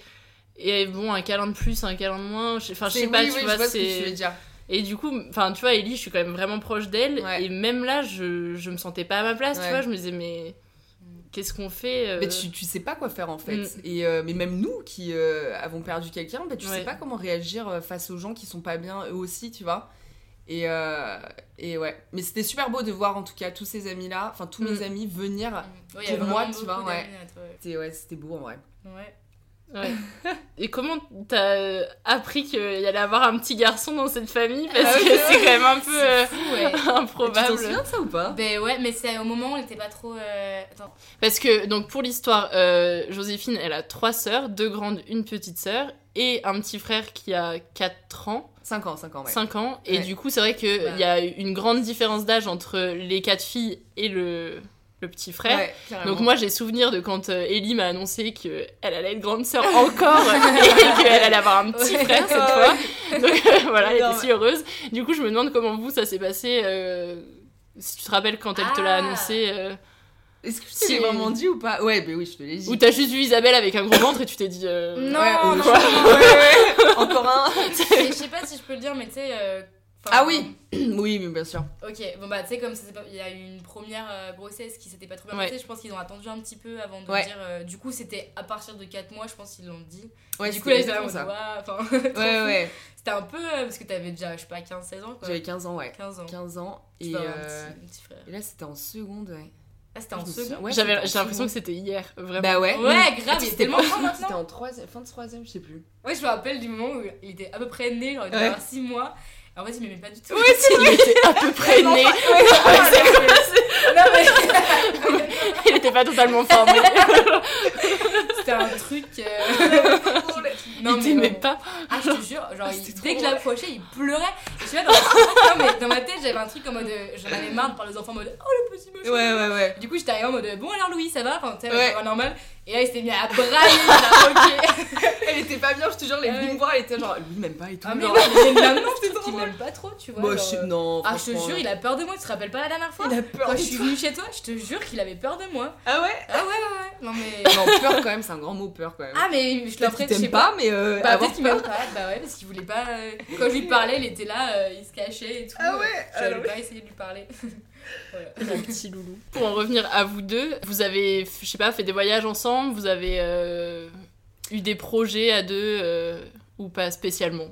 Et bon, un câlin de plus, un câlin de moins, enfin je sais pas, oui, tu oui, vois, ce c'est. tu veux dire. Et du coup, enfin, tu vois, Ellie, je suis quand même vraiment proche d'elle. Ouais. Et même là, je, je me sentais pas à ma place, tu vois. Je me disais, mais qu'est-ce qu'on fait euh, Mais tu, tu sais pas quoi faire en fait. Mm. Et, euh, mais même nous qui euh, avons perdu quelqu'un, bah, tu Ouais. sais pas comment réagir euh, face aux gens qui sont pas bien eux aussi, tu vois. Et, euh, et ouais. Mais c'était super beau de voir en tout cas tous ces amis-là, enfin tous mes Mm. amis venir Ouais, a pour moi, tu vois. C'était ouais, c'était beau en vrai. Ouais. Ouais. Et comment t'as appris qu'il y allait avoir un petit garçon dans cette famille? Parce Ah que c'est quand même un peu euh, fou, ouais. improbable. Tu t'en souviens de ça ou pas? Ben ouais, mais c'est au moment où on était pas trop. euh, Attends. Parce que, donc pour l'histoire, euh, Joséphine, elle a trois sœurs, deux grandes, une petite sœur, et un petit frère qui a 4 ans. 5 ans, 5 ans, ouais. 5 ans. Et Ouais. du coup, c'est vrai qu'il Bah. y a une grande différence d'âge entre les quatre filles et le, le petit frère. Ouais. Donc moi, j'ai souvenir de quand euh, Ellie m'a annoncé qu'elle allait être grande sœur encore et qu'elle allait avoir un petit Ouais. frère cette Ouais, fois. Donc euh, voilà, elle était si heureuse. Du coup, je me demande comment vous, ça s'est passé. euh, si tu te rappelles quand elle te l'a Ah. annoncé. euh, Est-ce que je te l'ai vraiment dit ou pas? Ouais, ben oui, je te l'ai dit. Ou t'as juste vu Isabelle avec un gros ventre et tu t'es dit. euh, Non, Ouais, non, non, non, Ouais, ouais, ouais. Encore un. Je sais pas si je peux le dire, mais tu sais. euh, enfin, Ah oui Oui, mais bien sûr. Ok, bon bah tu sais, comme ça s'est pas- il y a eu une première euh, grossesse qui s'était pas trop bien Ouais. passée, je pense qu'ils ont attendu un petit peu avant de Ouais. dire. euh, du coup, c'était à partir de 4 mois, je pense qu'ils l'ont dit. Ouais, du c'était coup, là, j'étais ça. Enfin, Ouais, ouais. C'était un peu. euh, parce que t'avais déjà, je sais pas, 15-16 ans quoi. J'avais 15 ans, ouais. 15 ans. 15 ans. Et, vas avoir un petit, un petit frère. et là, c'était en seconde, ouais. Ah, c'était en je me souviens- second ouais, J'avais, j'ai l'impression seconde. que c'était hier, vraiment. Bah ouais. Ouais, grave, il est c'était tellement grand maintenant. C'était en troisième, fin de troisième, je sais plus. Ouais, je me rappelle du moment où il était à peu près né, genre il devait avoir 6 mois. En fait, il m'aimait pas du tout. C'est Il était à peu près né. Il était pas totalement formé. c'était un truc. euh, Non, il mais t'aimait pas. Ah, je te jure, genre, Ah, il- dès que l'approchais, il pleurait. Et sais pas, dans ma, non, mais dans ma tête, j'avais un truc en mode. euh, J'en avais marre de parler aux enfants en mode Oh le petit machin. Ouais, ouais, ouais. Du coup, j'étais arrivée en mode Bon, alors Louis, ça va? Enfin, tu sais, Ouais. Et là, il s'était mis à brailler. là, ok. Elle était pas bien, je te jure, elle est venue me voir, elle était genre, lui même pas et tout. Ah, mais non, drôle. m'aime pas trop, tu vois. Moi, genre, je euh, non, Ah, je te jure, il a peur de moi. Tu te rappelles pas la dernière fois il a peur Quand de je suis venue chez toi, je te jure qu'il avait peur de moi. Ah ouais Ah ouais, ouais, ouais. Non, mais. Non, peur quand même, c'est un grand mot, peur quand même. Ah, mais je qu'il je sais pas, mais euh, Bah, peut-être qu'il m'aime pas. Bah, ouais, parce qu'il voulait pas. euh, Quand je lui parlais, il était là, euh, il se cachait et tout. Ah ouais, Je ah pas essayé de lui parler. Voilà. Mon petit loulou. Pour en revenir à vous deux, vous avez, je sais pas, fait des voyages ensemble, vous avez euh, eu des projets à deux euh, ou pas spécialement?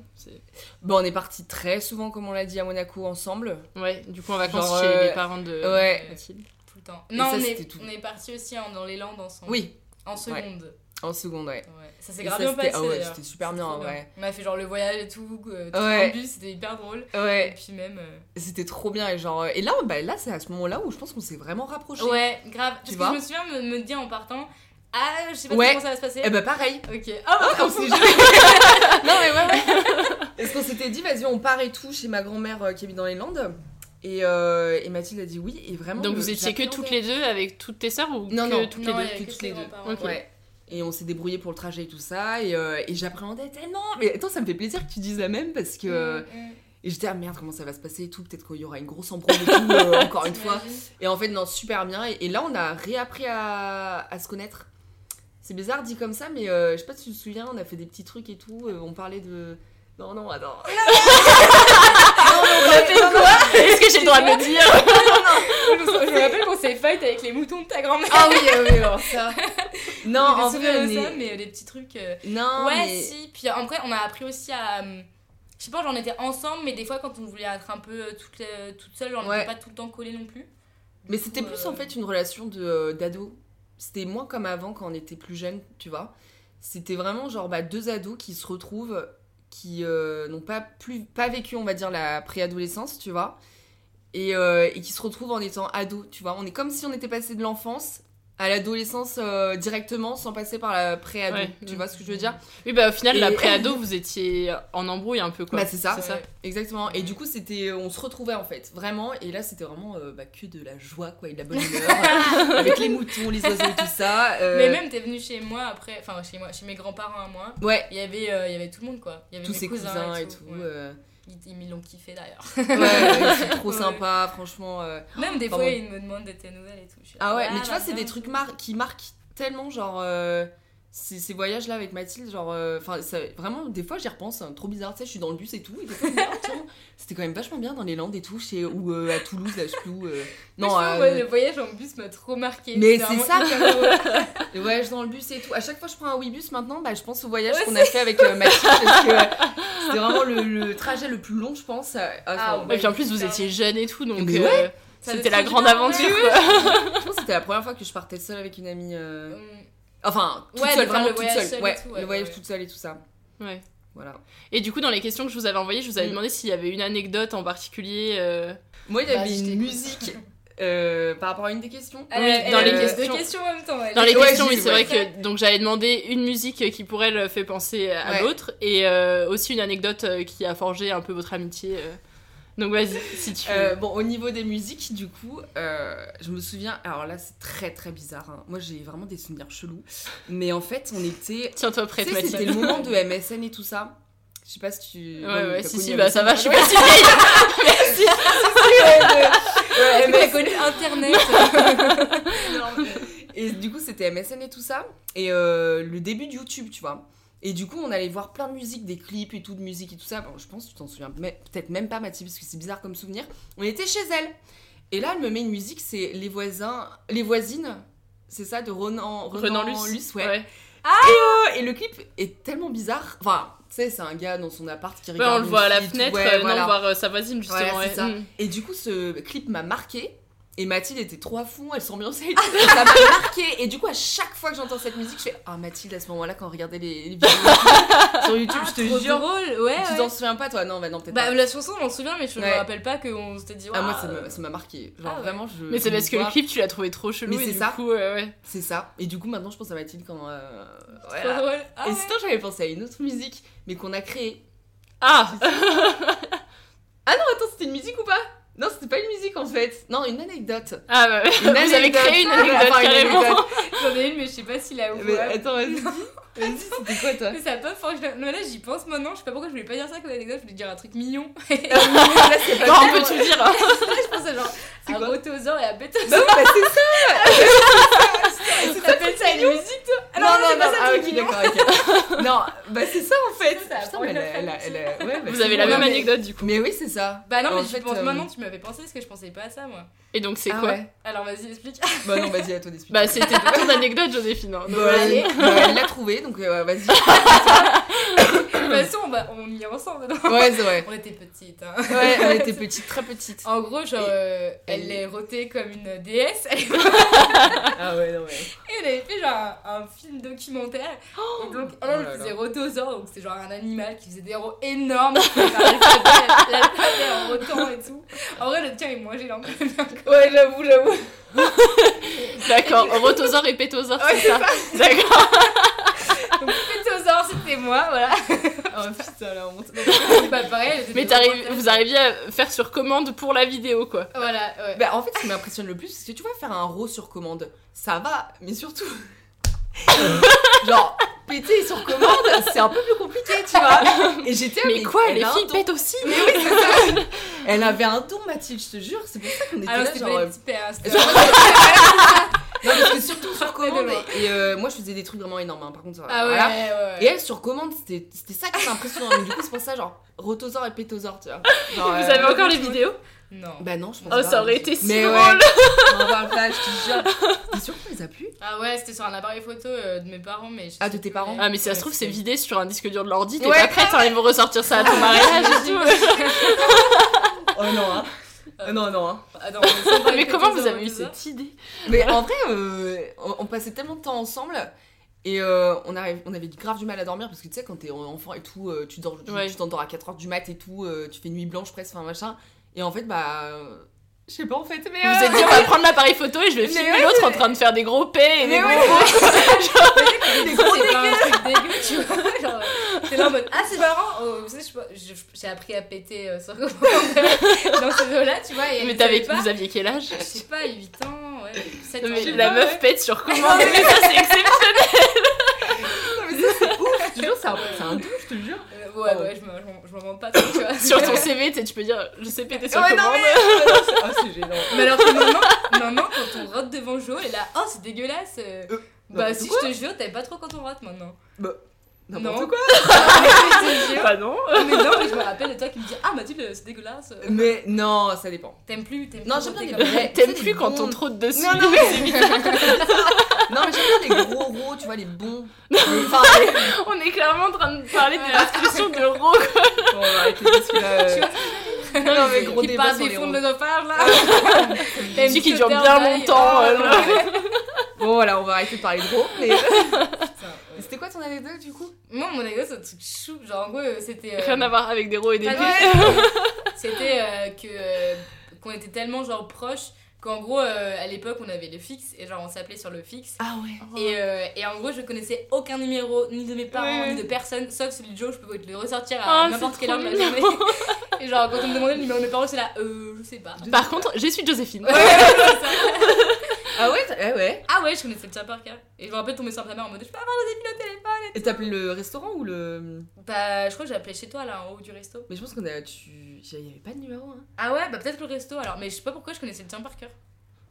Bon, on est parti très souvent, comme on l'a dit, à Monaco ensemble. Ouais, du coup en vacances Genre, chez euh, les parents de ouais. Mathilde. Tout le temps. Et Non, ça, on, c'était est, tout. on est partis aussi en- dans les Landes ensemble. Oui, En seconde. En seconde, ouais. Ouais. Ça s'est Et grave bien passé. ah ouais, c'était super bien, trop ouais. On a fait genre le voyage et tout, euh, tout Ouais. en bus, c'était hyper drôle. Et Ouais, puis même. euh, c'était trop bien. Et, genre, et là, bah, là c'est à ce moment-là où je pense qu'on s'est vraiment rapprochés. Ouais, grave. Parce Tu que vois je me souviens me, me dire en partant. Ah, je sais pas Ouais. comment ça va se passer. Et bah, pareil. Ok. Ah, bah, on trop s'est fou. non mais ouais ouais. Est-ce qu'on s'était dit vas-y on part et tout chez ma grand-mère euh, qui habite dans les Landes et, euh, et Mathilde a dit oui et vraiment. Donc vous étiez que toutes les deux avec toutes tes sœurs ou Non que non toutes Non, les deux avait que que toutes les deux. grands-parents. Ok. Ouais. Et on s'est débrouillé pour le trajet et tout ça et, euh, et j'appréhendais tellement. Mais attends ça me fait plaisir que tu dises la même parce que Mm, mm. et j'étais ah merde comment ça va se passer et tout peut-être qu'il y aura une grosse embrouille et tout euh, encore une fois. Et en fait non super bien et, et là on a réappris à, à se connaître. C'est bizarre dit comme ça mais euh, je sais pas si tu te souviens on a fait des petits trucs et tout euh, on parlait de non non attends. On a fait quoi Est-ce que j'ai le droit de le dire Je me rappelle qu'on s'est fight avec les moutons de ta grand-mère. Ah oui, ah oui, alors ça. Non, en vrai, de ça, mais euh, des petits trucs. euh, Non, ouais, mais... si. Puis après, on a appris aussi à. euh, Je sais pas, j'en étais ensemble, mais des fois, quand on voulait être un peu euh, toutes, les- toutes seules, on Ouais. n'était pas tout le temps collées non plus. Mais c'était plus euh, en fait une relation de euh, d'ado. C'était moins comme avant quand on était plus jeune, tu vois. C'était vraiment genre bah, deux ados qui se retrouvent, qui euh, n'ont pas, plus, pas vécu, on va dire, la préadolescence, tu vois. Et, euh, et qui se retrouvent en étant ados, tu vois. On est comme si on était passé de l'enfance à l'adolescence euh, directement sans passer par la préado. Ouais. Tu vois ce que je veux dire? Oui, bah au final, Et- la pré-ado, vous étiez en embrouille un peu quoi. Bah c'est ça. C'est ça. Exactement. Et du coup, c'était, on se retrouvait en fait, vraiment. Et là, c'était vraiment euh, bah, que de la joie, quoi, et de la bonne humeur, euh, avec les moutons, les oiseaux, tout ça. euh, Mais même, t'es venu chez moi après, enfin chez moi, chez mes grands-parents à moi. Ouais. Il y avait, euh, il y avait tout le monde quoi. Il y avait tous mes ses cousins, et tout. ouais. Ils, ils l'ont kiffé d'ailleurs. Ouais, c'est trop Ouais. sympa, franchement. euh. Même des Enfin, fois, bon. ils me demandent de tes nouvelles et tout. Là, Ah ouais, Ah, mais tu vois, c'est des trucs mar- qui marquent tellement, genre. euh, ces, ces voyages là avec Mathilde, genre, euh, enfin, vraiment, des fois j'y repense, hein, trop bizarre, tu sais, je suis dans le bus et tout, et tiens, c'était quand même vachement bien dans les Landes et tout, chez, ou euh, à Toulouse, là, je sais plus où. euh, Non, euh, ouais, le voyage en bus m'a trop marqué. mais c'est ça, le voyage dans le bus et tout. À chaque fois que je prends un Webus maintenant, bah, je pense au voyage Ouais, qu'on a fait avec euh, Mathilde, parce que euh, c'était vraiment le, le trajet le plus long, je pense. Ah, Et puis en plus, vous étiez jeune et tout, donc Mais euh, ouais. Ça c'était la grande aventure. ouais. quoi. Je pense que c'était la première fois que je partais seule avec une amie. euh, Enfin, toute Ouais, seule, vraiment le toute voyage seule. ouais, tout, ouais, le voyage ouais. toute seule et tout ça. Ouais. Voilà. Et du coup, dans les questions que je vous avais envoyées, je vous avais Mm. demandé s'il y avait une anecdote en particulier. euh, Moi, il y Bah, avait je une musique euh, par rapport à une des questions. Elle- Oui, dans a les deux questions. questions en même temps. Dans les Ouais, questions, oui, c'est ouais. vrai que donc j'avais demandé une musique qui pour elle fait penser à Ouais. l'autre et euh, aussi une anecdote euh, qui a forgé un peu votre amitié. Donc vas-y, si tu. Euh, bon, au niveau des musiques, du coup, euh, je me souviens. Alors là, c'est très très bizarre. hein. Moi, j'ai vraiment des souvenirs chelous. Mais en fait, on était. Tiens-toi prête, Tu sais. C'était le moment de MSN et tout ça. Je sais pas si tu. Ouais, ouais, si, si, bah ça va, je suis Ouais. pas si vieille. Merci. Ouais, MSN. connu Internet. Et du coup, c'était MSN et tout ça. Et euh, le début de YouTube, tu vois. Et du coup, on allait voir plein de musique, des clips et tout, de musique et tout ça. Bon, je pense tu t'en souviens mais- peut-être même pas, Mathilde, parce que c'est bizarre comme souvenir. On était chez elle. Et là, elle me met une musique, c'est Les voisins, Les voisines. C'est ça, de Renan, Renan Luce. ouais. Ouais. Et, et le clip est tellement bizarre. Enfin, tu sais, c'est un gars dans son appart qui Ouais, regarde. on le voit à la fenêtre, Ouais, euh, voilà. non, voir euh, sa voisine justement. Ouais. ça. Mm. Et du coup, ce clip m'a marqué. Et Mathilde était trop à fond, elle s'ambiançait et tout. Et ça m'a marqué. Et du coup, à chaque fois que j'entends cette musique, je fais Ah, Mathilde, à ce moment-là, quand on regardait les, les vidéos sur YouTube, je te Trop jure. drôle, ouais. Tu ouais. t'en souviens pas, toi? Non, bah non, peut-être Bah, pas. la chanson, on m'en souvient, mais je me Ouais. rappelle pas qu'on s'était dit. Ah, moi, ça m'a- marqué. Genre, Ah ouais. vraiment, je. Mais c'est je parce me que le clip, tu l'as trouvé trop chelou. Mais c'est du ça. coup, ouais, ouais. C'est ça. Et du coup, maintenant, je pense à Mathilde quand. euh, Trop voilà. drôle. Ah Et ouais. sinon, j'avais pensé à une autre musique, mais qu'on a créée. Ah Ah non, attends, c'était une musique ou pas? Non, c'était pas une musique en fait. Non, une anecdote. Ah bah, Une vous avez créé une Ouais, anecdote enfin, carrément. J'en ai une, mais je sais pas si la Mais attends, vas-y. Vas-y, c'était quoi toi Mais ça a pas fort. Mais là, j'y pense maintenant. Je sais pas pourquoi je voulais pas dire ça comme anecdote. Je voulais dire un truc mignon. Là, c'est pas Non, on bien. peut tout dire. hein. Là, je genre C'est à quoi Rotosaur et à Bah Betosaur. oui, bah c'est ça T'appelles ça une musique, toi Ah Non, non, non, ça, ah ok, d'accord, ok. Non, bah c'est ça en fait. Ça, Putain, pour mais une elle a- elle a- famille. elle a- ouais, bah, Vous avez la même anecdote du coup. Mais oui, c'est ça. Bah non, mais fait, pense euh, maintenant, tu m'avais pensé parce que je pensais pas à ça, moi. Et donc c'est Ah quoi. Alors vas-y, explique. Bah non, vas-y, à toi d'expliquer. Bah c'était ton anecdote Joséphine. hein. Donc, Bah, allez, bah, elle l'a trouvé, donc euh, vas-y. De toute façon, on, on y est ensemble. non Ouais, c'est vrai. On était petites. Hein. Ouais, elle était petite, très petite. En gros, genre, euh, elle l'est rotée comme une déesse. Elle Ah ouais, non, ouais. Et elle avait fait genre un, un film documentaire. et donc, elle, Oh elle là faisait rotosaure, donc c'est genre un animal qui faisait des rots énormes. l'alphabet en rotant et tout. En vrai, le tien est moins gênant quand même. Ouais, j'avoue, j'avoue. D'accord, rotosaure et pétosaure, Ouais, c'est ça. D'accord. Donc, c'était moi, voilà. Oh putain, la honte. bah, pareil, Mais vous arriviez à faire sur commande pour la vidéo quoi. Voilà, ouais. Bah, en fait, ce qui m'impressionne le plus, c'est que tu vois, faire un raw sur commande, ça va, mais surtout. Genre, péter sur commande, c'est un peu plus compliqué, tu vois. Et j'étais. Mais quoi, elle les filles pètent aussi Mais oui, c'est ça. Elle avait un don, Mathilde, je te jure, c'est pour ça qu'on était Alors, là, c'était genre. pas euh, les genre, vraiment- Non, parce que surtout sur commande. Et euh, moi, je faisais des trucs vraiment énormes, hein, par contre. Ah ouais, voilà. ouais, ouais. Et elle, sur commande, c'était c'était ça qui était impressionnant. Donc, du coup, c'est pour ça, genre, rotosaure et pétosaure, tu vois. Genre, Vous euh, avez encore les vidéos? Non. Bah non, je pense Oh pas. ça aurait été si Mais drôle. ouais, on en parle pas, je te jure. T'es sûr qu'on les a plus? Ah ouais, c'était sur un appareil photo euh, de mes parents, mais je Ah, de tes parents Ah mais si ça se trouve c'est vidé sur un disque dur de l'ordi, t'es Ouais, pas prête, hein, ils vont ressortir ça à ton mariage et tout. Oh non, hein. Oh non, non, hein. Mais comment vous avez eu cette idée Mais en vrai, euh, on, on passait tellement de temps ensemble. Et euh, on, arrive, on avait grave du mal à dormir parce que tu sais, quand t'es enfant et tout, euh, tu dors, tu Ouais. tu t'endors à 4h du mat et tout, euh, tu fais nuit blanche presque, enfin machin. Et en fait, bah. euh, je sais pas en fait, mais. Vous vous euh, êtes dit on va prendre l'appareil photo et je vais Mais filmer ouais, l'autre en train de faire des gros P et des Mais gros ouais. O. des gros c'est pas un dégueux. truc dégueu, tu vois. Genre, t'es là en mode Ah, c'est marrant. Oh, vous savez, j'ai appris à péter euh, sur comment dans ces eaux-là, tu vois. Et Mais t'avais, vous aviez quel âge? Je sais pas, 8 ans, ouais, 7 Non, ans. mais la pas, meuf ouais. pète sur commande, mais ça c'est exceptionnel Non, mais ça, c'est ouf, je te jure, c'est un, c'est un don, je te jure. Euh, Ouais, ouais, je m'en- vante pas trop, tu vois. Sur ton CV, tu sais, tu peux dire je sais péter sur Ouais, non, commande. mais. Ah, c'est gênant. Mais alors que maintenant, maintenant, quand on rote devant Jo, et là, oh, c'est dégueulasse. euh. bah, n'importe si je te jure, t'avais pas trop quand on rate maintenant. Bah, n'importe Non. quoi. Bah non. Mais non, mais je me rappelle de toi qui me dis Ah, Mathilde, c'est dégueulasse. Mais non, ça dépend. T'aimes plus, t'aimes Non, plus j'aime bien les T'aimes plus quand on trotte dessus. Non, non, mais... non, mais j'aime bien les gros rots, tu vois, les bons. On est clairement en train de parler des descriptions de ro quoi. Bon, on va arrêter parce que là... euh, Non, mais gros qui passe des les fonds de rots. l'œsophage là. Celui qui dure bien longtemps. euh, là. Bon, voilà, on va arrêter de parler de gros, mais... Mais C'était quoi ton anecdote, du coup? Moi, mon anecdote, c'est un truc chou. Genre, en gros, euh, c'était. euh, Rien à voir avec des ro et des du- C'était euh, que euh, qu'on était tellement genre proches qu'en gros euh, à l'époque on avait le fixe et genre on s'appelait sur le fixe. Ah ouais. Et, euh, et en gros je connaissais aucun numéro ni de mes parents Ouais. ni de personne sauf celui de Joe. Je peux te le ressortir Ah, à c'est n'importe quelle heure de la journée. et genre quand on me demandait le numéro de mes parents c'est là euh je sais pas. Par contre, je suis Joséphine. Ah ouais Ah ouais Ah ouais je connaissais le tien par cœur. Et je me rappelle tomber sur ta mère en mode je peux avoir le début au téléphone. Et t'appelais le restaurant ou le... Bah je crois que j'ai appelé chez toi là en haut du resto. Mais je pense qu'on a... Tu... Il y avait pas de numéro, hein. Ah ouais bah peut-être le resto alors mais je sais pas pourquoi je connaissais le tien par cœur.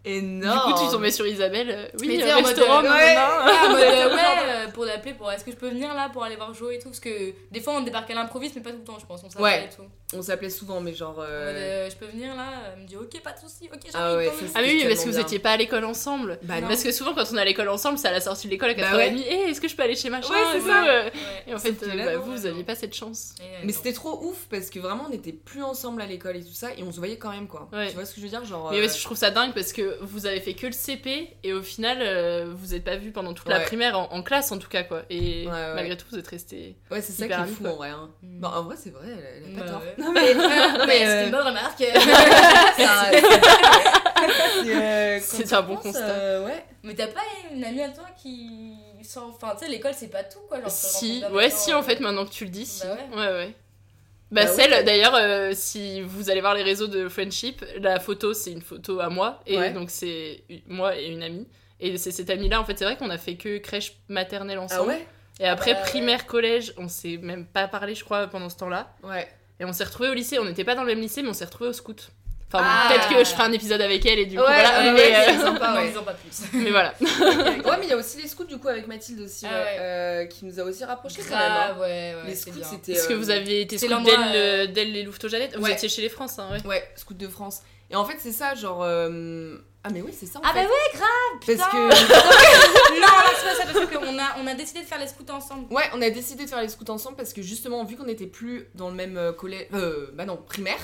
Et Du coup, tu tombais sur Isabelle. Mais en mode, restaurant, ouais, ouais, en mode, ouais, euh, pour l'appeler, pour est-ce que je peux venir là pour aller voir Joe et tout? Parce que des fois on débarque à l'improviste, mais pas tout le temps, je pense. On s'appelle Ouais. et tout. On s'appelait souvent, mais genre... Euh, euh, je peux venir là Elle me dit ok, pas de soucis, ok, Ah j'arrive. ouais, ça, même. Ah mais oui, parce que vous tellement étiez pas à l'école ensemble. Bah. Parce que souvent quand on est à l'école ensemble, c'est à la sortie de l'école à 4h30. Bah ouais. Eh, est-ce que je peux aller chez machin Ouais, c'est ça. euh, Ouais. Et en fait, euh, là, bah, non, vous, vous non. aviez pas cette chance. Et, euh, Mais c'était trop ouf parce que vraiment on n'était plus ensemble à l'école et tout ça et on se voyait quand même quoi. Ouais. Tu vois ce que je veux dire genre Mais euh, ouais, je trouve ça dingue parce que vous avez fait que le CP et au final, euh, vous êtes pas vus pendant toute la Ouais. primaire, en, en classe en tout cas quoi. Et Ouais, ouais. malgré tout, vous êtes restés. Ouais, c'est ça qui est fou en vrai. Hein. Mm. Bah, en vrai, c'est vrai, elle, a pas tort. Non mais, Non, mais euh, c'était une bonne remarque. c'est un- c'est, euh, C'est un bon constat. euh, ouais. mais t'as pas une amie à toi qui. Enfin, tu sais, l'école c'est pas tout quoi. Genre, Si, ouais, si en fait, maintenant que tu le dis, si. Bah ouais, ouais. ouais. Bah, Bah celle, d'ailleurs, euh, si vous allez voir les réseaux de Friendship, la photo, c'est une photo à moi. Et Ouais. donc, c'est moi et une amie. Et c'est cette amie-là, en fait, c'est vrai qu'on a fait que crèche maternelle Ah ensemble. ouais? Et après, bah ouais. primaire, collège, on s'est même pas parlé, je crois, pendant ce temps-là. Ouais. Et on s'est retrouvés au lycée. On n'était pas dans le même lycée, mais on s'est retrouvés au scout. Enfin, bon, Ah. peut-être que je ferai un épisode avec elle et du coup, Ouais, voilà. ouais, mais, ouais, euh, sympa, ouais. pas plus. mais voilà. ouais, mais il y a aussi les scouts du coup avec Mathilde aussi, Ah ouais, ouais. euh, qui nous a aussi rapprochés quand même. hein. Ouais, ouais. Les scouts, c'était. Est-ce que euh, vous aviez été scout dès, euh, le- dès les Louveteaux-Jeannette Vous Ouais. étiez chez les France, hein, ouais. Ouais, scouts de France. Et en fait, c'est ça, genre. Ah, mais oui, c'est ça en Ah fait. bah ouais, grave Parce que. Non, là, c'est pas ça, parce qu'on a, on a décidé de faire les scouts ensemble. Ouais, on a décidé de faire les scouts ensemble parce que justement, vu qu'on n'était plus dans le même euh, collège. Euh, bah non, primaire.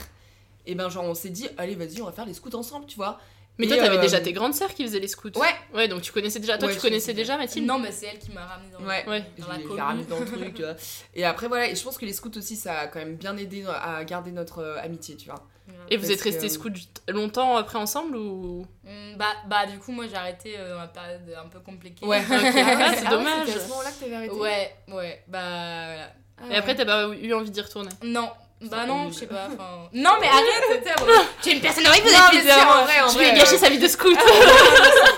Et ben, genre, on s'est dit, allez, vas-y, on va faire les scouts ensemble, tu vois. Mais Et, toi, t'avais euh, déjà tes grandes sœurs qui faisaient les scouts. Ouais. Ouais, donc tu connaissais déjà. Toi, Ouais, tu connaissais déjà, Mathilde Non, mais c'est elle qui m'a ramené dans, Ouais, Ouais. dans la commune. dans le truc, tu vois. Et après, voilà, et je pense que les scouts aussi, ça a quand même bien aidé à garder notre euh, amitié, tu vois. Et vous êtes restés que- scouts longtemps après ensemble ou Hum, Bah, bah, du coup, moi j'ai arrêté euh, dans la période un peu compliquée. Ouais. Ah, c'est dommage. C'était à ce moment-là que t'avais arrêté Ouais, ouais, bah voilà. Ah Et après, ouais. t'as pas eu envie d'y retourner? Non, bah non, je sais pas. enfin- Non, mais arrête, bon, tu es une personne horrible, vous êtes c'est en vrai, en Je vrai, gâché euh, sa vie de scout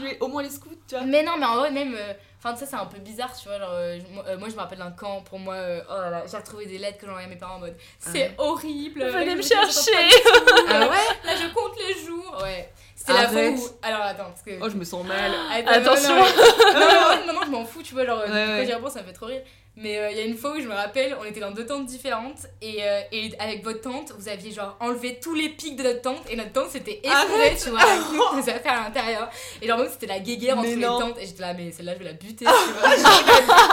continuer au moins les scouts, tu vois. Mais non, mais en vrai, même. euh, Enfin, tu sais, c'est un peu bizarre, tu vois. Genre, euh, moi, euh, moi, je me rappelle d'un camp, pour moi, euh, oh là là, j'ai retrouvé des lettres que j'envoyais à mes parents en mode c'est ouais. horrible. Venez me chercher. Ah ouais Là, je compte les jours. Ouais. C'était la fois où. Alors, attends, parce que. Oh, je me sens mal. Attends, Attention. Non, non, non, je m'en fous, tu vois. Genre, Ouais, quand ouais. j'y repense, ça me fait trop rire. Mais euh, il y a une fois où je me rappelle, on était dans deux tentes différentes et, euh, et avec votre tante, vous aviez genre enlevé tous les pics de notre tente et notre tente s'était effondrée, Arrête. tu vois, avec nos affaires à l'intérieur. Et genre, même c'était la guéguerre entre les tentes et j'étais là, mais celle-là, je vais la buter, tu vois.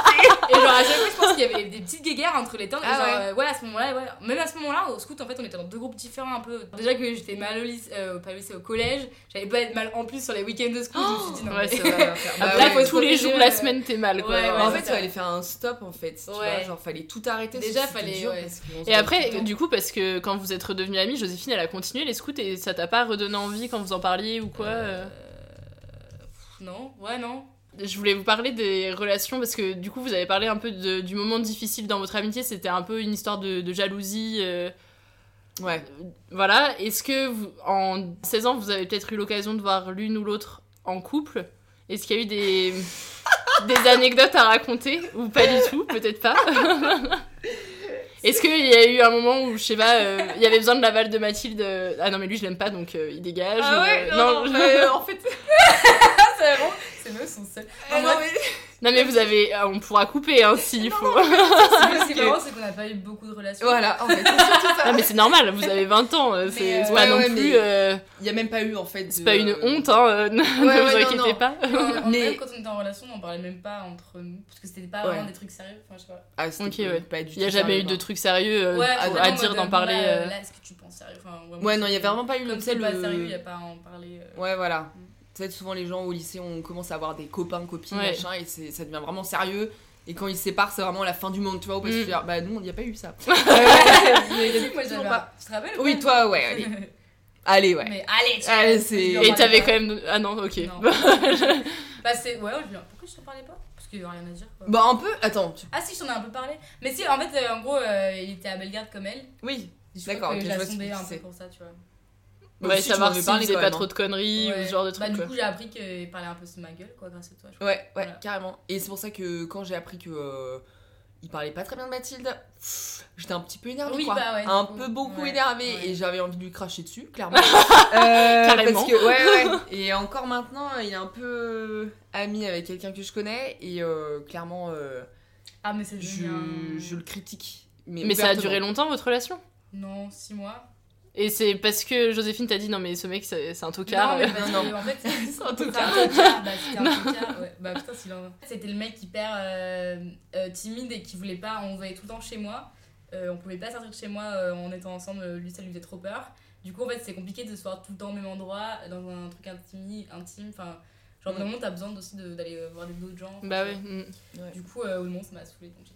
Et genre, à chaque fois, je pense qu'il y avait des petites guéguerres entre les tentes. et Ah genre, ouais. euh, ouais, à ce moment-là, ouais. Même à ce moment-là, au scout, en fait, on était dans deux groupes différents un peu. Déjà que j'étais mal au lycée, euh, pas au lycée, au collège, j'allais pas être mal en plus sur les week-ends de scout, je me suis dit, non, Ouais, mais- c'est vrai. Bah Après, tous les jours de la semaine, t'es mal quoi. ouais, ouais, en fait, il ça. fallait faire un stop en fait. Tu Ouais. vois, genre fallait tout arrêter. Déjà, fallait, dur ouais. parce qu'on se Et après, du coup, parce que quand vous êtes redevenus amis, Joséphine, elle a continué les scouts et ça t'a pas redonné envie quand vous en parliez ou quoi euh Non, ouais, non. Je voulais vous parler des relations parce que du coup, vous avez parlé un peu de- du moment difficile dans votre amitié. C'était un peu une histoire de, de jalousie. euh, Ouais. voilà. Est-ce que vous, en 16 ans, vous avez peut-être eu l'occasion de voir l'une ou l'autre en couple? Est-ce qu'il y a eu des, des anecdotes à raconter ou pas du tout Peut-être pas. Est-ce qu'il y a eu un moment où, je sais pas, euh, il y avait besoin de l'aval de Mathilde euh, Ah non, mais lui, je l'aime pas, donc euh, il dégage. Ah ouais, non, non, je- mais, en fait. c'est vraiment. Meufs sont seules. Ah non, mais. Non, mais vous avez. ah, on pourra couper, hein, s'il faut. Ce qui est marrant, c'est qu'on n'a pas eu beaucoup de relations. Voilà, en fait, c'est. Ah, mais c'est normal, vous avez 20 ans, euh, c'est euh, c'est pas ouais, non ouais, plus. mais euh, Il y a même pas eu en fait. C'est de- pas une honte, hein, euh, ne Ouais, vous non, inquiétez non. pas. En- Mais- Même quand on était en relation, on parlait même pas entre nous. Parce que c'était pas Ouais. vraiment des trucs sérieux. Enfin, je sais pas. Ah, c'était Ok, ouais. pas du Il y a jamais sérieux, eu de non. trucs sérieux euh, à- dire, d'en parler. Là, euh. est-ce que tu penses sérieux Ouais, non, il y c'est- avait vraiment pas eu Comme tu c'est pas le- sérieux, il y a pas à en parler. euh. Ouais, voilà. Tu sais, souvent les gens au lycée, on commence à avoir des copains, copines, Ouais. machin, et c'est- ça devient vraiment sérieux. Et quand ils se séparent, c'est vraiment la fin du monde, tu vois. Parce Mm. que bah, nous, il n'y a pas eu ça. Que moi, pas. Tu te rappelles ou Oui, toi, ouais, allez. Allez, ouais. Mais allez, tu Allez, vois, c'est- je Et t'avais quand même. Ah non, ok. Non. Bah, c'est. Ouais, je Pourquoi je t'en parlais pas? Parce qu'il y a rien à dire. Quoi. Bah, un peu. Attends. tu- Ah si, je t'en ai un peu parlé. Mais si, en fait, euh, en gros, euh, il était à Bellegarde comme elle. Oui. Je crois D'accord, que ok, je la vois ce sondais que un peu pour ça, tu vois. Bah, Ouais, aussi, savoir s'il faisait quand pas même, trop hein. de conneries ou ce genre de Bah, trucs. du quoi. coup, j'ai appris qu'il parlait un peu sous ma gueule, quoi, grâce à toi. je crois. Ouais, ouais, Voilà. carrément. Et c'est pour ça que quand j'ai appris que. euh, il parlait pas très bien de Mathilde. J'étais un petit peu énervée, Oui, quoi. bah ouais, du un coup. peu beaucoup Ouais, énervée. ouais. Et j'avais envie de lui cracher dessus, clairement. Euh, Carrément. Parce que, ouais, ouais. Et encore maintenant, il est un peu ami avec quelqu'un que je connais. Et euh, clairement, euh, Ah, mais c'est je, je le critique. Mais, Mais ça a duré longtemps votre relation? Non, 6 mois. Et c'est parce que Joséphine t'a dit non mais ce mec c'est un tocard. Non, mais parce que, en fait, C'est un c'était tocard. Bah, c'était un tocard. Ouais. Bah, putain, s'il en a. C'était le mec hyper euh, euh, timide et qui voulait pas. On voyait tout le temps chez moi. Euh, on pouvait pas sortir de chez moi euh, en étant ensemble. euh, Lui, ça lui faisait trop peur. Du coup, en fait, c'est compliqué de se voir tout le temps au même endroit, dans un truc intime. intime. Enfin, genre, Mm. vraiment, t'as besoin aussi de- d'aller euh, voir des- d'autres gens. Bah vois. mm. Du coup, euh, non, ça m'a saoulé. Donc.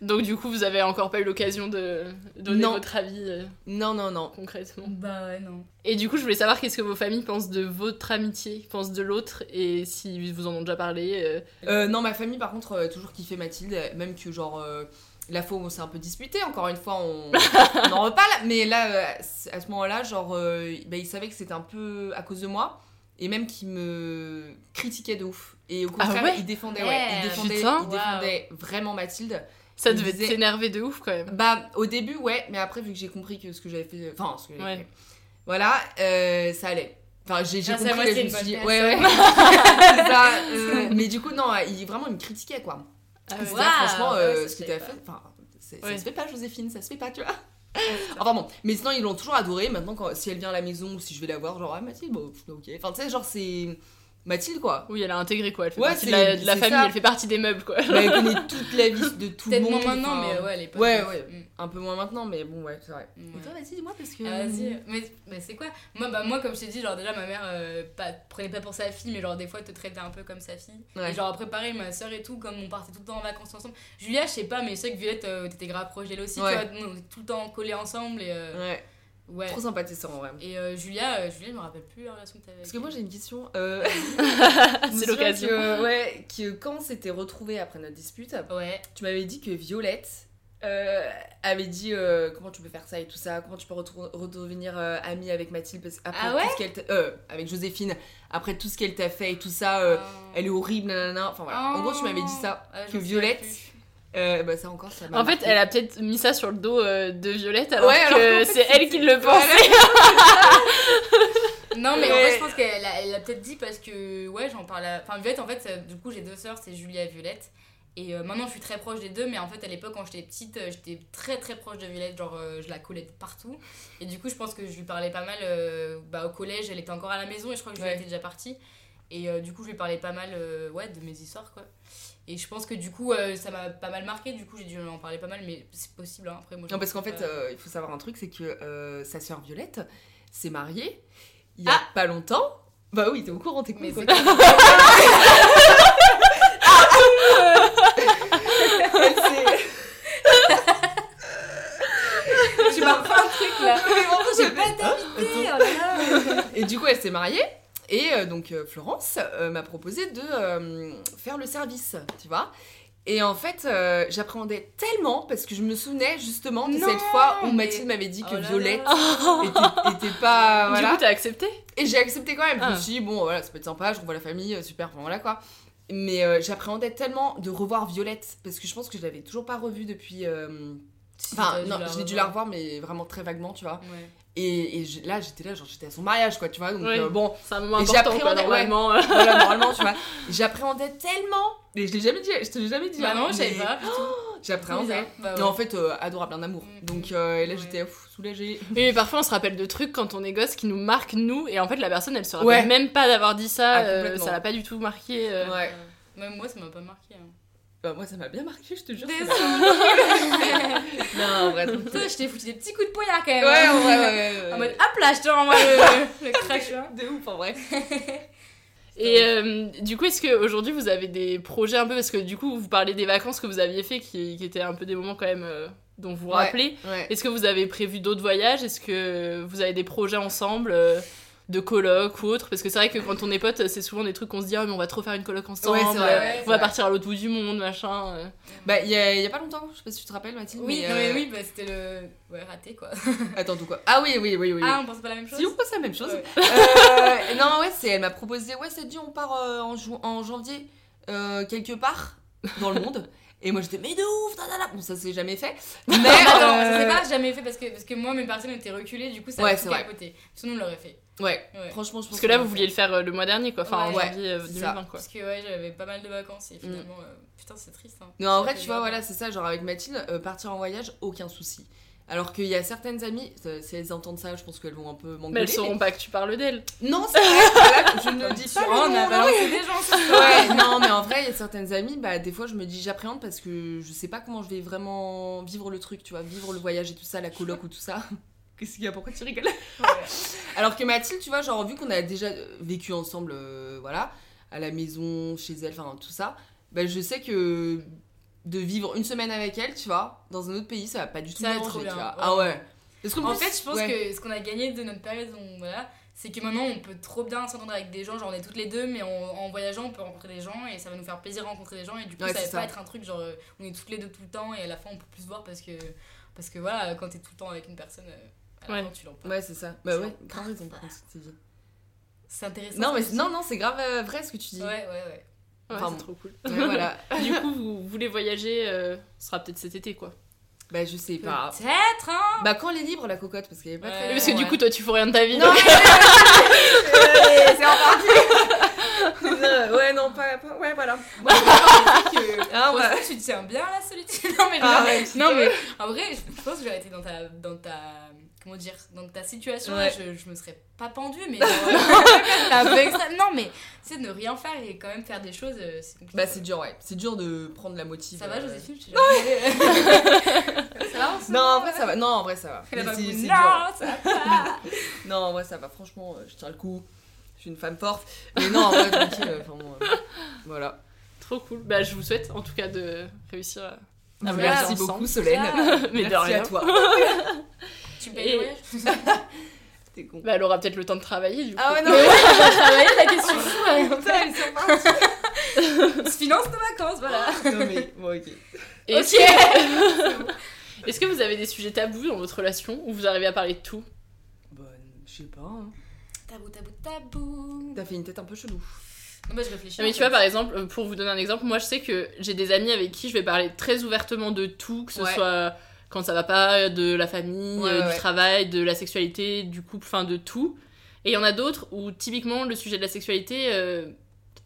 Donc du coup vous avez encore pas eu l'occasion de donner Non. votre avis euh, Non, non, non. concrètement. Bah ouais, non. Et du coup je voulais savoir qu'est-ce que vos familles pensent de votre amitié, pensent de l'autre et si vous en ont déjà parlé. euh. Euh, non, ma famille, par contre, toujours kiffé Mathilde. Même que, genre, euh, la fois où on s'est un peu disputé, encore une fois, on, on en reparle. Mais là, à ce moment-là, genre, euh, bah, ils savaient que c'était un peu à cause de moi. Et même qu'ils me critiquaient de ouf. Et au contraire, ouais ils défendaient, Eh, ouais, ils défendaient, putain. ils défendaient vraiment Mathilde. Ça devait t'énerver de ouf quand même. Bah, au début, ouais, mais après, vu que j'ai compris que ce que j'avais fait. Enfin, ce que j'avais Ouais. fait. Voilà, euh, ça allait. Enfin, j'ai à compris, moi, je me suis dit, ouais, ouais. ça, euh, mais du coup, non, il, vraiment, il me critiquait, quoi. Ah ouais. franchement, euh, ce que t'as fait, enfin, ça se fait pas, Joséphine, ça se fait pas, tu vois. enfin bon, mais sinon, ils l'ont toujours adoré. Maintenant, quand, si elle vient à la maison ou si je vais la voir, genre, ah, Mathilde, bon, ok. Enfin, tu sais, genre, c'est Mathilde, quoi. Oui elle a intégré quoi, elle fait Ouais, partie de la, de la c'est famille, ça. elle fait partie des meubles quoi. Bah, elle connaît toute la vie de tout le Peut-être monde. moins maintenant, enfin, mais ouais, à l'époque. Ouais, ouais. ouais. Mm. Un peu moins maintenant, mais bon, ouais, c'est vrai. Ouais. Et toi, vas-y, dis-moi, parce que. Ah, Vas-y, mais, mais c'est quoi? Moi, bah, moi, comme je t'ai dit, genre déjà ma mère euh, pas, prenait pas pour sa fille, mais genre des fois elle te traitait un peu comme sa fille. Ouais. Et genre après, pareil, ma soeur et tout, comme on partait tout le temps en vacances ensemble. Julia, je sais pas, mais je sais que Violette, euh, t'étais grave proche d'elle aussi, Ouais. tu vois, on était tout le temps collés ensemble et. euh, Ouais, ouais. trop sympa tes sœurs en vrai. Et euh, Julia, euh, Julia, je me rappelle plus la relation que t'avais. Parce que moi j'ai une question. Euh... C'est l'occasion. Que, ouais, que quand on s'était retrouvés après notre dispute, Ouais. tu m'avais dit que Violette euh, avait dit euh, comment tu peux faire ça et tout ça, comment tu peux redevenir euh, amie avec Mathilde parce, après Ah ouais tout ce qu'elle t'a- euh, avec Joséphine après tout ce qu'elle t'a fait et tout ça, euh, elle est horrible, nanana. Enfin voilà. En gros, tu m'avais dit ça Ah, que Violette. plus. Euh, bah ça encore ça m'a En fait, elle a peut-être mis ça sur le dos euh, de Violette alors Ouais, alors que fait, c'est elle qui le pensait. Non, mais en fait, je pense qu'elle a, elle l'a peut-être dit parce que, ouais, j'en parle à... Enfin, Violette, en fait, ça- du coup, j'ai deux sœurs, c'est Julia et Violette. Et euh, maintenant, je suis très proche des deux, mais en fait, à l'époque, quand j'étais petite, euh, j'étais très très proche de Violette, genre, euh, je la collais de partout. Et du coup, je pense que je lui parlais pas mal euh, bah, au collège, elle était encore à la maison et je crois que Juliette Ouais. était déjà partie. Et euh, du coup, je lui parlais pas mal euh, ouais, de mes histoires, quoi. Et je pense que du coup, euh, ça m'a pas mal marqué, du coup, j'ai dû en parler pas mal, mais c'est possible, hein. Après, moi, Non, parce qu'en fait, pas. euh, il faut savoir un truc, c'est que euh, sa sœur Violette s'est mariée il y a Ah pas longtemps. Bah oui, t'es au courant, t'es Mais cool. Tu m'as fait un truc là! j'ai pas t'inviter, oh. Et du coup, elle s'est mariée. Et euh, donc, euh, Florence euh, m'a proposé de euh, faire le service, tu vois. Et en fait, j'appréhendais tellement parce que je me souvenais justement de Non, cette fois où mais- Mathilde m'avait dit que Oh là là. Violette était, était pas. Du Voilà. coup, t'as accepté? Et j'ai accepté quand même. Je me Ah. suis dit, bon, voilà, ça peut être sympa, je revois la famille, super, enfin, voilà quoi. Mais j'appréhendais tellement de revoir Violette parce que je pense que je l'avais toujours pas revue depuis. Enfin, non, j'ai dû la revoir, mais vraiment très vaguement, tu vois. Ouais. Et, et je- là, j'étais là, genre, j'étais à son mariage, quoi, tu vois. Donc, Ouais. euh, bon. C'est un moment Et important, quoi, normalement. ouais, voilà, normalement, tu vois. J'appréhendais tellement. Et je l'ai jamais dit, je te l'ai jamais dit. Bah hein, non, je savais mais- pas. J'appréhendais. Bah ouais. Non, en fait, euh, adorable, un amour. Donc, euh, et là, j'étais pff, soulagée. Mais parfois on se rappelle de trucs quand on est gosse qui nous marquent nous, et en fait la personne elle se rappelle Ouais. même pas d'avoir dit ça, Ah, euh, ça l'a pas du tout marqué. euh. Ouais. Même moi, ça m'a pas marqué. hein. Bah, moi, ça m'a bien marqué, je te jure. Désolée. non, en vrai. Toi, je t'ai foutu des petits coups de poignard quand même. Ouais, hein. en vrai, ouais, ouais, ouais. En mode, hop là, je te renvoie le, le crash. hein. De ouf, en vrai. Et euh, du coup, est-ce qu'aujourd'hui vous avez des projets un peu, parce que du coup vous parlez des vacances que vous aviez fait qui, qui étaient un peu des moments quand même euh, dont vous vous Ouais, rappelez. ouais. Est-ce que vous avez prévu d'autres voyages? Est-ce que vous avez des projets ensemble euh, de coloc ou autre Parce que c'est vrai que quand on est potes, c'est souvent des trucs qu'on se dit, ah, mais on va trop faire une coloc ensemble, Ouais, c'est vrai, euh, ouais, on va vrai. partir à l'autre bout du monde, machin. euh. Bah, il y a, il y a pas longtemps, je sais pas si tu te rappelles, Mathilde. Oui, mais, non, euh, mais oui, bah, c'était le. Ouais, raté quoi. Attends, tout quoi Ah oui, oui, oui, oui. Ah, on pense pas la même chose Si, on pense la même chose. Ouais. Euh, non, ouais, c'est, elle m'a proposé, ouais, ça te dit, on part euh, en, en janvier euh, quelque part dans le monde. Et moi, j'étais, mais de ouf. Bon, ça s'est jamais fait. Mais. Attends, euh, ça s'est pas jamais fait parce que, parce que moi, mes personnes étaient reculées, du coup, ça Ouais, a tout capoté. Sinon, on l'aurait fait. Ouais, Ouais. franchement, je pense Parce que là, vous vouliez le faire euh, le mois dernier, quoi. Enfin, en Ouais, janvier euh, c'est 2020, ça. quoi. Parce que ouais, j'avais pas mal de vacances et finalement, euh, putain, c'est triste. Hein. Non, en vrai, tu vois, voilà, c'est ça, genre avec Mathilde, euh, partir en voyage, aucun souci. Alors qu'il y a certaines amies, euh, si elles entendent ça, je pense qu'elles vont un peu m'engueuler. Mais elles sauront pas que tu parles d'elles. Non, c'est vrai, je ne dis Tu pas. on a nom, balancé non. des gens. Ouais, non, mais en vrai, il y a certaines amies, bah, des fois, je me dis, j'appréhende parce que je sais pas comment je vais vraiment vivre le truc, tu vois, vivre le voyage et tout ça, la coloc ou tout ça. Qu'est-ce qu'il y a? Pourquoi tu rigoles? Alors que Mathilde, tu vois, genre, vu qu'on a déjà euh, vécu ensemble, euh, voilà, à la maison, chez elle, enfin, tout ça, bah, je sais que de vivre une semaine avec elle, tu vois, dans un autre pays, ça va pas du tout Ça trop déranger, tu bien, vois. Ah ouais. Parce En plus, fait, je pense ouais. que ce qu'on a gagné de notre période, on- voilà, c'est que maintenant on peut trop bien s'entendre avec des gens, genre on est toutes les deux, mais en, en voyageant on peut rencontrer des gens et ça va nous faire plaisir de rencontrer des gens et du coup Ouais, ça va ça. pas être un truc genre euh, on est toutes les deux tout le temps et à la fin on peut plus se voir parce que parce que voilà quand t'es tout le temps avec une personne euh, Ouais. fin tu l'en parles. Ouais, c'est ça. Bah ouais, grave raison par contre, ce que tu dis. C'est intéressant. Non, mais non, non, c'est grave euh, vrai ce que tu dis. Ouais, ouais, ouais. Ouais, Enfin, c'est trop cool. Ouais, voilà. du coup, vous voulez voyager, euh, ce sera peut-être cet été, quoi. Bah, je sais pas. Peut-être, hein Bah, quand elle est libre, la cocotte, parce qu'elle est pas très. Oui, parce que du coup, toi, tu fous rien de ta vie. Non, donc- mais- c'est reparti. Ouais, non, pas, pas- Ouais, voilà. Moi, je pense que Ah, ouais. tu te tiens bien à la solitude. Non, mais, Ah, non, ouais, non, mais en vrai, je pense que j'aurais été dans ta, dans ta, comment dire, dans ta situation, Ouais. je, je me serais pas pendue, mais genre, c'est un peu extrême. Non, mais c'est de ne rien faire et quand même faire des choses, euh, c'est compliqué. Bah, c'est dur, ouais. C'est dur de prendre la motive. Ça va, euh, Joséphine. Ça va, se Non, en vrai, ça va. Non, en vrai, ça va. Non, dur. ça va pas. Non, en vrai, ça va. Franchement, euh, je tiens le coup. Je suis une femme forte. Mais non, en vrai, tranquille. euh, Enfin, bon, euh, voilà. Trop cool. Bah, je vous souhaite en tout cas de réussir à, à Merci beaucoup. Solène. Mais de Merci rien. à toi. Tu me payes Et- le voyage T'es con. Bah, elle aura peut-être le temps de travailler, du coup. Ah ouais, non, Mais elle va travailler, la question fou. ouais. Putain, ils sont partis. On se finance nos vacances, voilà. Non, mais bon, ok. Et Est-ce que... Est-ce que vous avez des sujets tabous dans votre relation ou vous arrivez à parler de tout? Bon, je sais pas. hein. Tabou, tabou, tabou. T'as fait une tête un peu chelou. Non, bah, je réfléchis. Non, mais tu fait. vois, par exemple, euh, pour vous donner un exemple, moi je sais que j'ai des amis avec qui je vais parler très ouvertement de tout, que ce Ouais. soit quand ça va pas, de la famille, Ouais, euh, du ouais. travail, de la sexualité, du couple, enfin de tout. Et il y en a d'autres où typiquement le sujet de la sexualité, euh,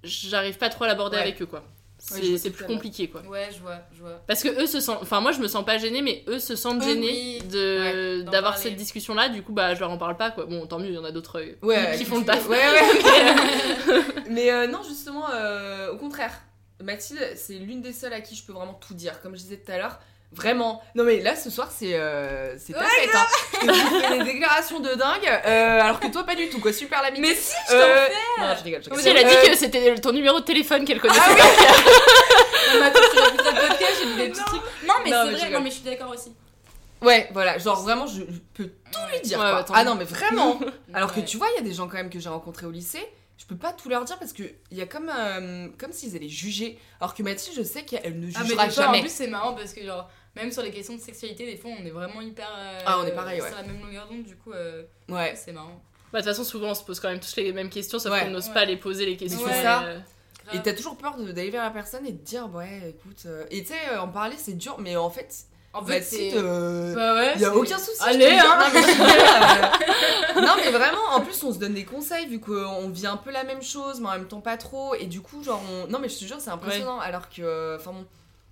j'arrive pas trop à l'aborder Ouais. avec eux quoi. C'est plus compliqué quoi. Ouais, je vois, je vois. Parce que eux se sentent, enfin moi je me sens pas gênée, mais eux se sentent Eux, gênés oui. d'avoir cette discussion là. Du coup bah je leur en parle pas quoi. Bon tant mieux, il y en a d'autres euh, qui font le taf. Ouais, ouais. Mais euh, non, justement, euh, au contraire. Mathilde, c'est l'une des seules à qui je peux vraiment tout dire. Comme je disais tout à l'heure, vraiment. Non, mais là, ce soir, c'est euh, c'est ta fête. Hein. Tu fais des déclarations de dingue, euh, alors que toi, pas du tout, quoi. Super l'amitié. Mais si, je t'en Euh, fais Non, je rigole, je rigole. Si elle a dit Euh, que c'était ton numéro de téléphone qu'elle connaissait. Ah oui Non, mais attends, vu ta podcast, j'ai vu des petits trucs. Non, mais Non, c'est mais je vrai, non, mais je suis d'accord aussi. Ouais, voilà, genre vraiment, je, je peux tout lui dire. Ouais, ah non, mais vraiment. Alors que tu vois, il y a des gens quand même que j'ai rencontrés au lycée. Je peux pas tout leur dire parce que il y a comme euh, comme s'ils allaient juger. Alors que Mathilde, je sais qu'elle ne Ah, mais jugera des fois, jamais. en plus, c'est marrant parce que, genre, même sur les questions de sexualité, des fois, on est vraiment hyper. euh, Ah, on est pareil, ouais. Sur la même longueur d'onde, du coup, euh, Ouais. c'est marrant. Bah, de toute façon, souvent on se pose quand même tous les mêmes questions, sauf Ouais. qu'on n'ose Ouais. pas les poser les questions. c'est et, ça. euh, Et t'as toujours peur de- d'aller vers la personne et de dire ouais, écoute. euh, Et tu sais, euh, en parler c'est dur, mais en fait, En fait, Mathilde, c'est- euh, Bah ouais, y a aucun souci. Allez, hein. Non, mais, je te dis, non, mais vraiment, en plus, on se donne des conseils vu qu'on vit un peu la même chose, mais en même temps pas trop. Et du coup, genre, on... non, mais je te jure, c'est impressionnant. Alors que, enfin bon,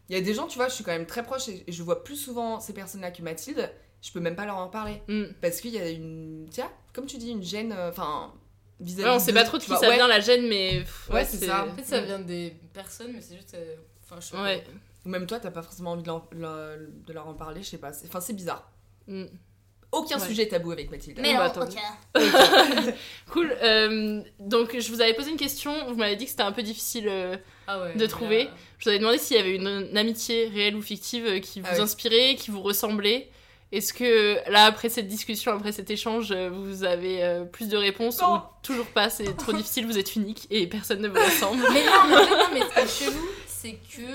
il y a des gens, tu vois, je suis quand même très proche et, je vois plus souvent ces personnes-là que Mathilde. Je peux même pas leur en parler. Mm. Parce qu'il y a une, tiens, comme tu dis, une gêne, euh, enfin, vis-à-vis Ouais, on sait pas trop de qui vois, ça ouais. vient la gêne, mais. pff, Ouais, c'est ça. En fait, ça vient des personnes, mais c'est juste. euh, Enfin, je sais. Ouais. Ou même toi, t'as pas forcément envie de leur, leur- de leur en parler, je sais pas. C'est- Enfin, c'est bizarre. Mm. Aucun Ouais. sujet tabou avec Mathilde. Mais Bah, non, mieux. cool. euh, donc, je vous avais posé une question. Vous m'avez dit que c'était un peu difficile euh, Ah ouais, de trouver. là- Je vous avais demandé s'il y avait une, une amitié réelle ou fictive euh, qui vous Ah oui. inspirait, qui vous ressemblait. Est-ce que là, après cette discussion, après cet échange, vous avez euh, plus de réponses ou toujours pas C'est trop difficile, vous êtes unique et personne ne vous ressemble? Mais non, non, mais ce qui est chelou, c'est que.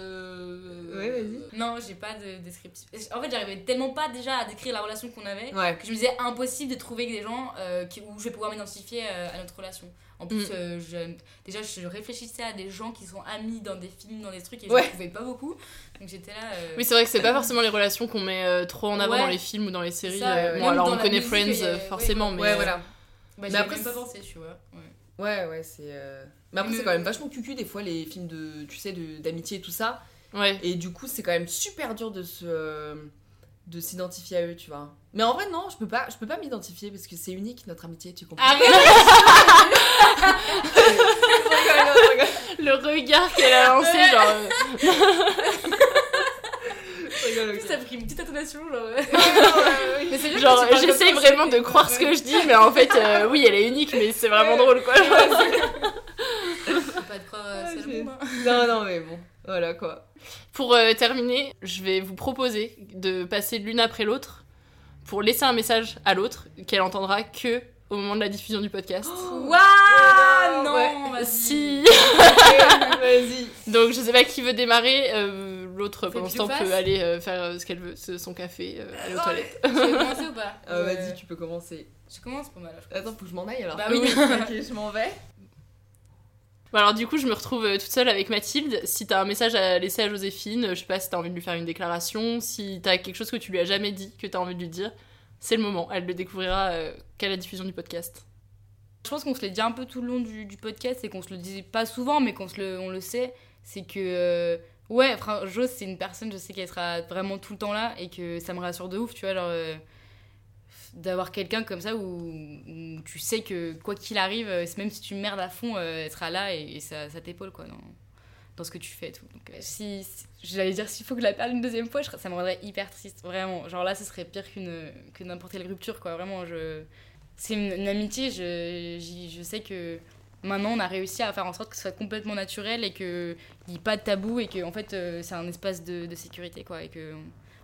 Euh... Ouais, vas-y. Non, j'ai pas de description. En fait, j'arrivais tellement pas déjà à décrire la relation qu'on avait Ouais. que je me disais impossible de trouver des gens euh, qui, où je vais pouvoir m'identifier euh, à notre relation. En plus, Mm. euh, je- déjà, je réfléchissais à des gens qui sont amis dans des films, dans des trucs, et je Ouais. trouvais pas beaucoup. Donc j'étais là. euh, Oui, c'est vrai que c'est pas forcément les relations qu'on met euh, trop en avant Ouais. dans les films ou dans les séries. Ça, euh, bon, alors on connaît musique, Friends forcément, ouais. mais. Ouais, voilà. Bah, Mais après, pas pensé, tu vois. Ouais. Ouais, c'est. euh, Mais après, c'est quand même vachement cucu des fois les films de, tu sais, d'amitié et tout ça. Ouais. Et du coup, c'est quand même super dur de se. euh, de s'identifier à eux, tu vois. Mais en vrai, non, je peux pas, je peux pas m'identifier parce que c'est unique notre amitié, tu comprends Arrête Le regard qu'elle a lancé, genre. euh, Ça a pris une petite intonation, genre. Mais c'est Genre, j'essaye vraiment de croire ce que je dis, mais en fait, euh, oui, elle est unique, mais c'est vraiment drôle, quoi. Pas croire monde, hein. Non, non, mais bon, voilà quoi. Pour euh, terminer, je vais vous proposer de passer l'une après l'autre pour laisser un message à l'autre qu'elle entendra que au moment de la diffusion du podcast. Waouh Non, Ouais. vas-y. Si Vas-y. Donc je sais pas qui veut démarrer, euh, l'autre pendant que ce je temps fasse peut aller euh, faire euh, ce qu'elle veut, son café, euh, aller aux toilettes. Tu veux commencer ou pas. Vas-y, tu peux commencer. Je commence pour mal. Attends, faut que je m'en aille alors. Bah oui. ok, je m'en vais. Bon, alors du coup, je me retrouve toute seule avec Mathilde. Si t'as un message à laisser à Joséphine, je sais pas si t'as envie de lui faire une déclaration, si t'as quelque chose que tu lui as jamais dit, que t'as envie de lui dire, c'est le moment. Elle le découvrira euh, qu'à la diffusion du podcast. Je pense qu'on se l'est dit un peu tout le long du, du podcast et qu'on se le dit pas souvent, mais qu'on le, on le sait. C'est que, euh, ouais, enfin, Jo, c'est une personne, je sais qu'elle sera vraiment tout le temps là et que ça me rassure de ouf, tu vois, genre. euh, d'avoir quelqu'un comme ça où, tu sais que quoi qu'il arrive, euh, même si tu merdes à fond, euh, elle sera là et, ça, t'épaule quoi dans, dans ce que tu fais et tout. Si, si- j'allais dire s'il faut que je la perde une deuxième fois, ça me rendrait hyper triste, vraiment. Genre là, ce serait pire qu'une que n'importe quelle rupture quoi. Vraiment, je c'est une, une amitié, je, je sais que maintenant on a réussi à faire en sorte que ce soit complètement naturel et qu'il n'y ait pas de tabou et que en fait euh, c'est un espace de, de sécurité quoi et que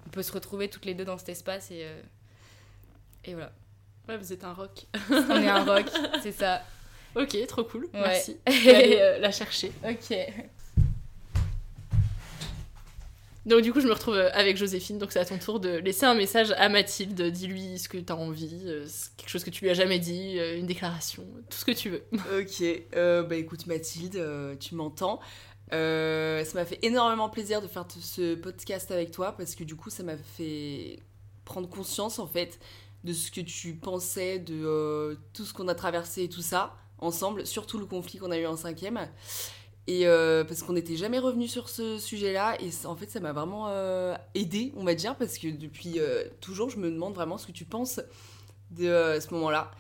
on, peut se retrouver toutes les deux dans cet espace et, euh, et voilà. Ouais, vous êtes un rock. On est un rock, c'est ça. Ok, trop cool, Ouais. merci. Aller euh, la chercher. Ok. Donc du coup, je me retrouve euh, avec Joséphine, donc c'est à ton tour de laisser un message à Mathilde, dis-lui ce que t'as envie, euh, quelque chose que tu lui as jamais dit, euh, une déclaration, tout ce que tu veux. Ok, bah écoute Mathilde, tu m'entends. Ça m'a fait énormément plaisir de faire ce podcast avec toi parce que du coup ça m'a fait prendre conscience en fait de ce que tu pensais, de tout ce qu'on a traversé et tout ça ensemble, surtout le conflit qu'on a eu en cinquième. Et euh, parce qu'on n'était jamais revenu sur ce sujet-là et en fait ça m'a vraiment euh, aidé on va dire parce que depuis euh, toujours je me demande vraiment ce que tu penses de euh, ce moment-là.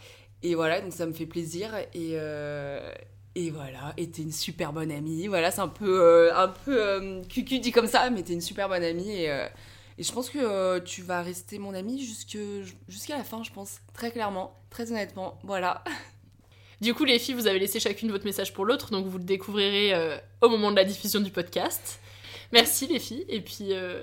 Et voilà, donc ça me fait plaisir. Et, et voilà, et t'es une super bonne amie. Voilà, c'est un peu, un peu cucu dit comme ça, mais t'es une super bonne amie. Et, et je pense que tu vas rester mon amie jusqu'à la fin, je pense. Très clairement, très honnêtement. Voilà. Du coup, les filles, vous avez laissé chacune votre message pour l'autre, donc vous le découvrirez euh, au moment de la diffusion du podcast. Merci les filles, et puis euh,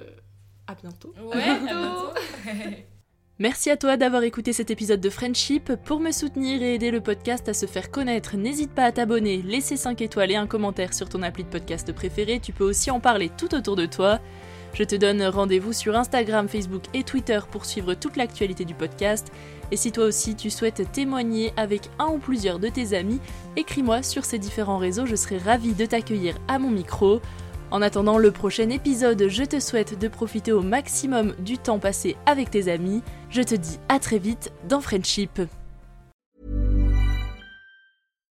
à bientôt. Ouais, à bientôt. Merci à toi d'avoir écouté cet épisode de Friendship. Pour me soutenir et aider le podcast à se faire connaître, n'hésite pas à t'abonner, laisser 5 étoiles et un commentaire sur ton appli de podcast préféré. Tu peux aussi en parler tout autour de toi. Je te donne rendez-vous sur Instagram, Facebook et Twitter pour suivre toute l'actualité du podcast. Et si toi aussi tu souhaites témoigner avec un ou plusieurs de tes amis, écris-moi sur ces différents réseaux, je serai ravie de t'accueillir à mon micro. En attendant le prochain épisode, je te souhaite de profiter au maximum du temps passé avec tes amis. Je te dis à très vite dans Friendship.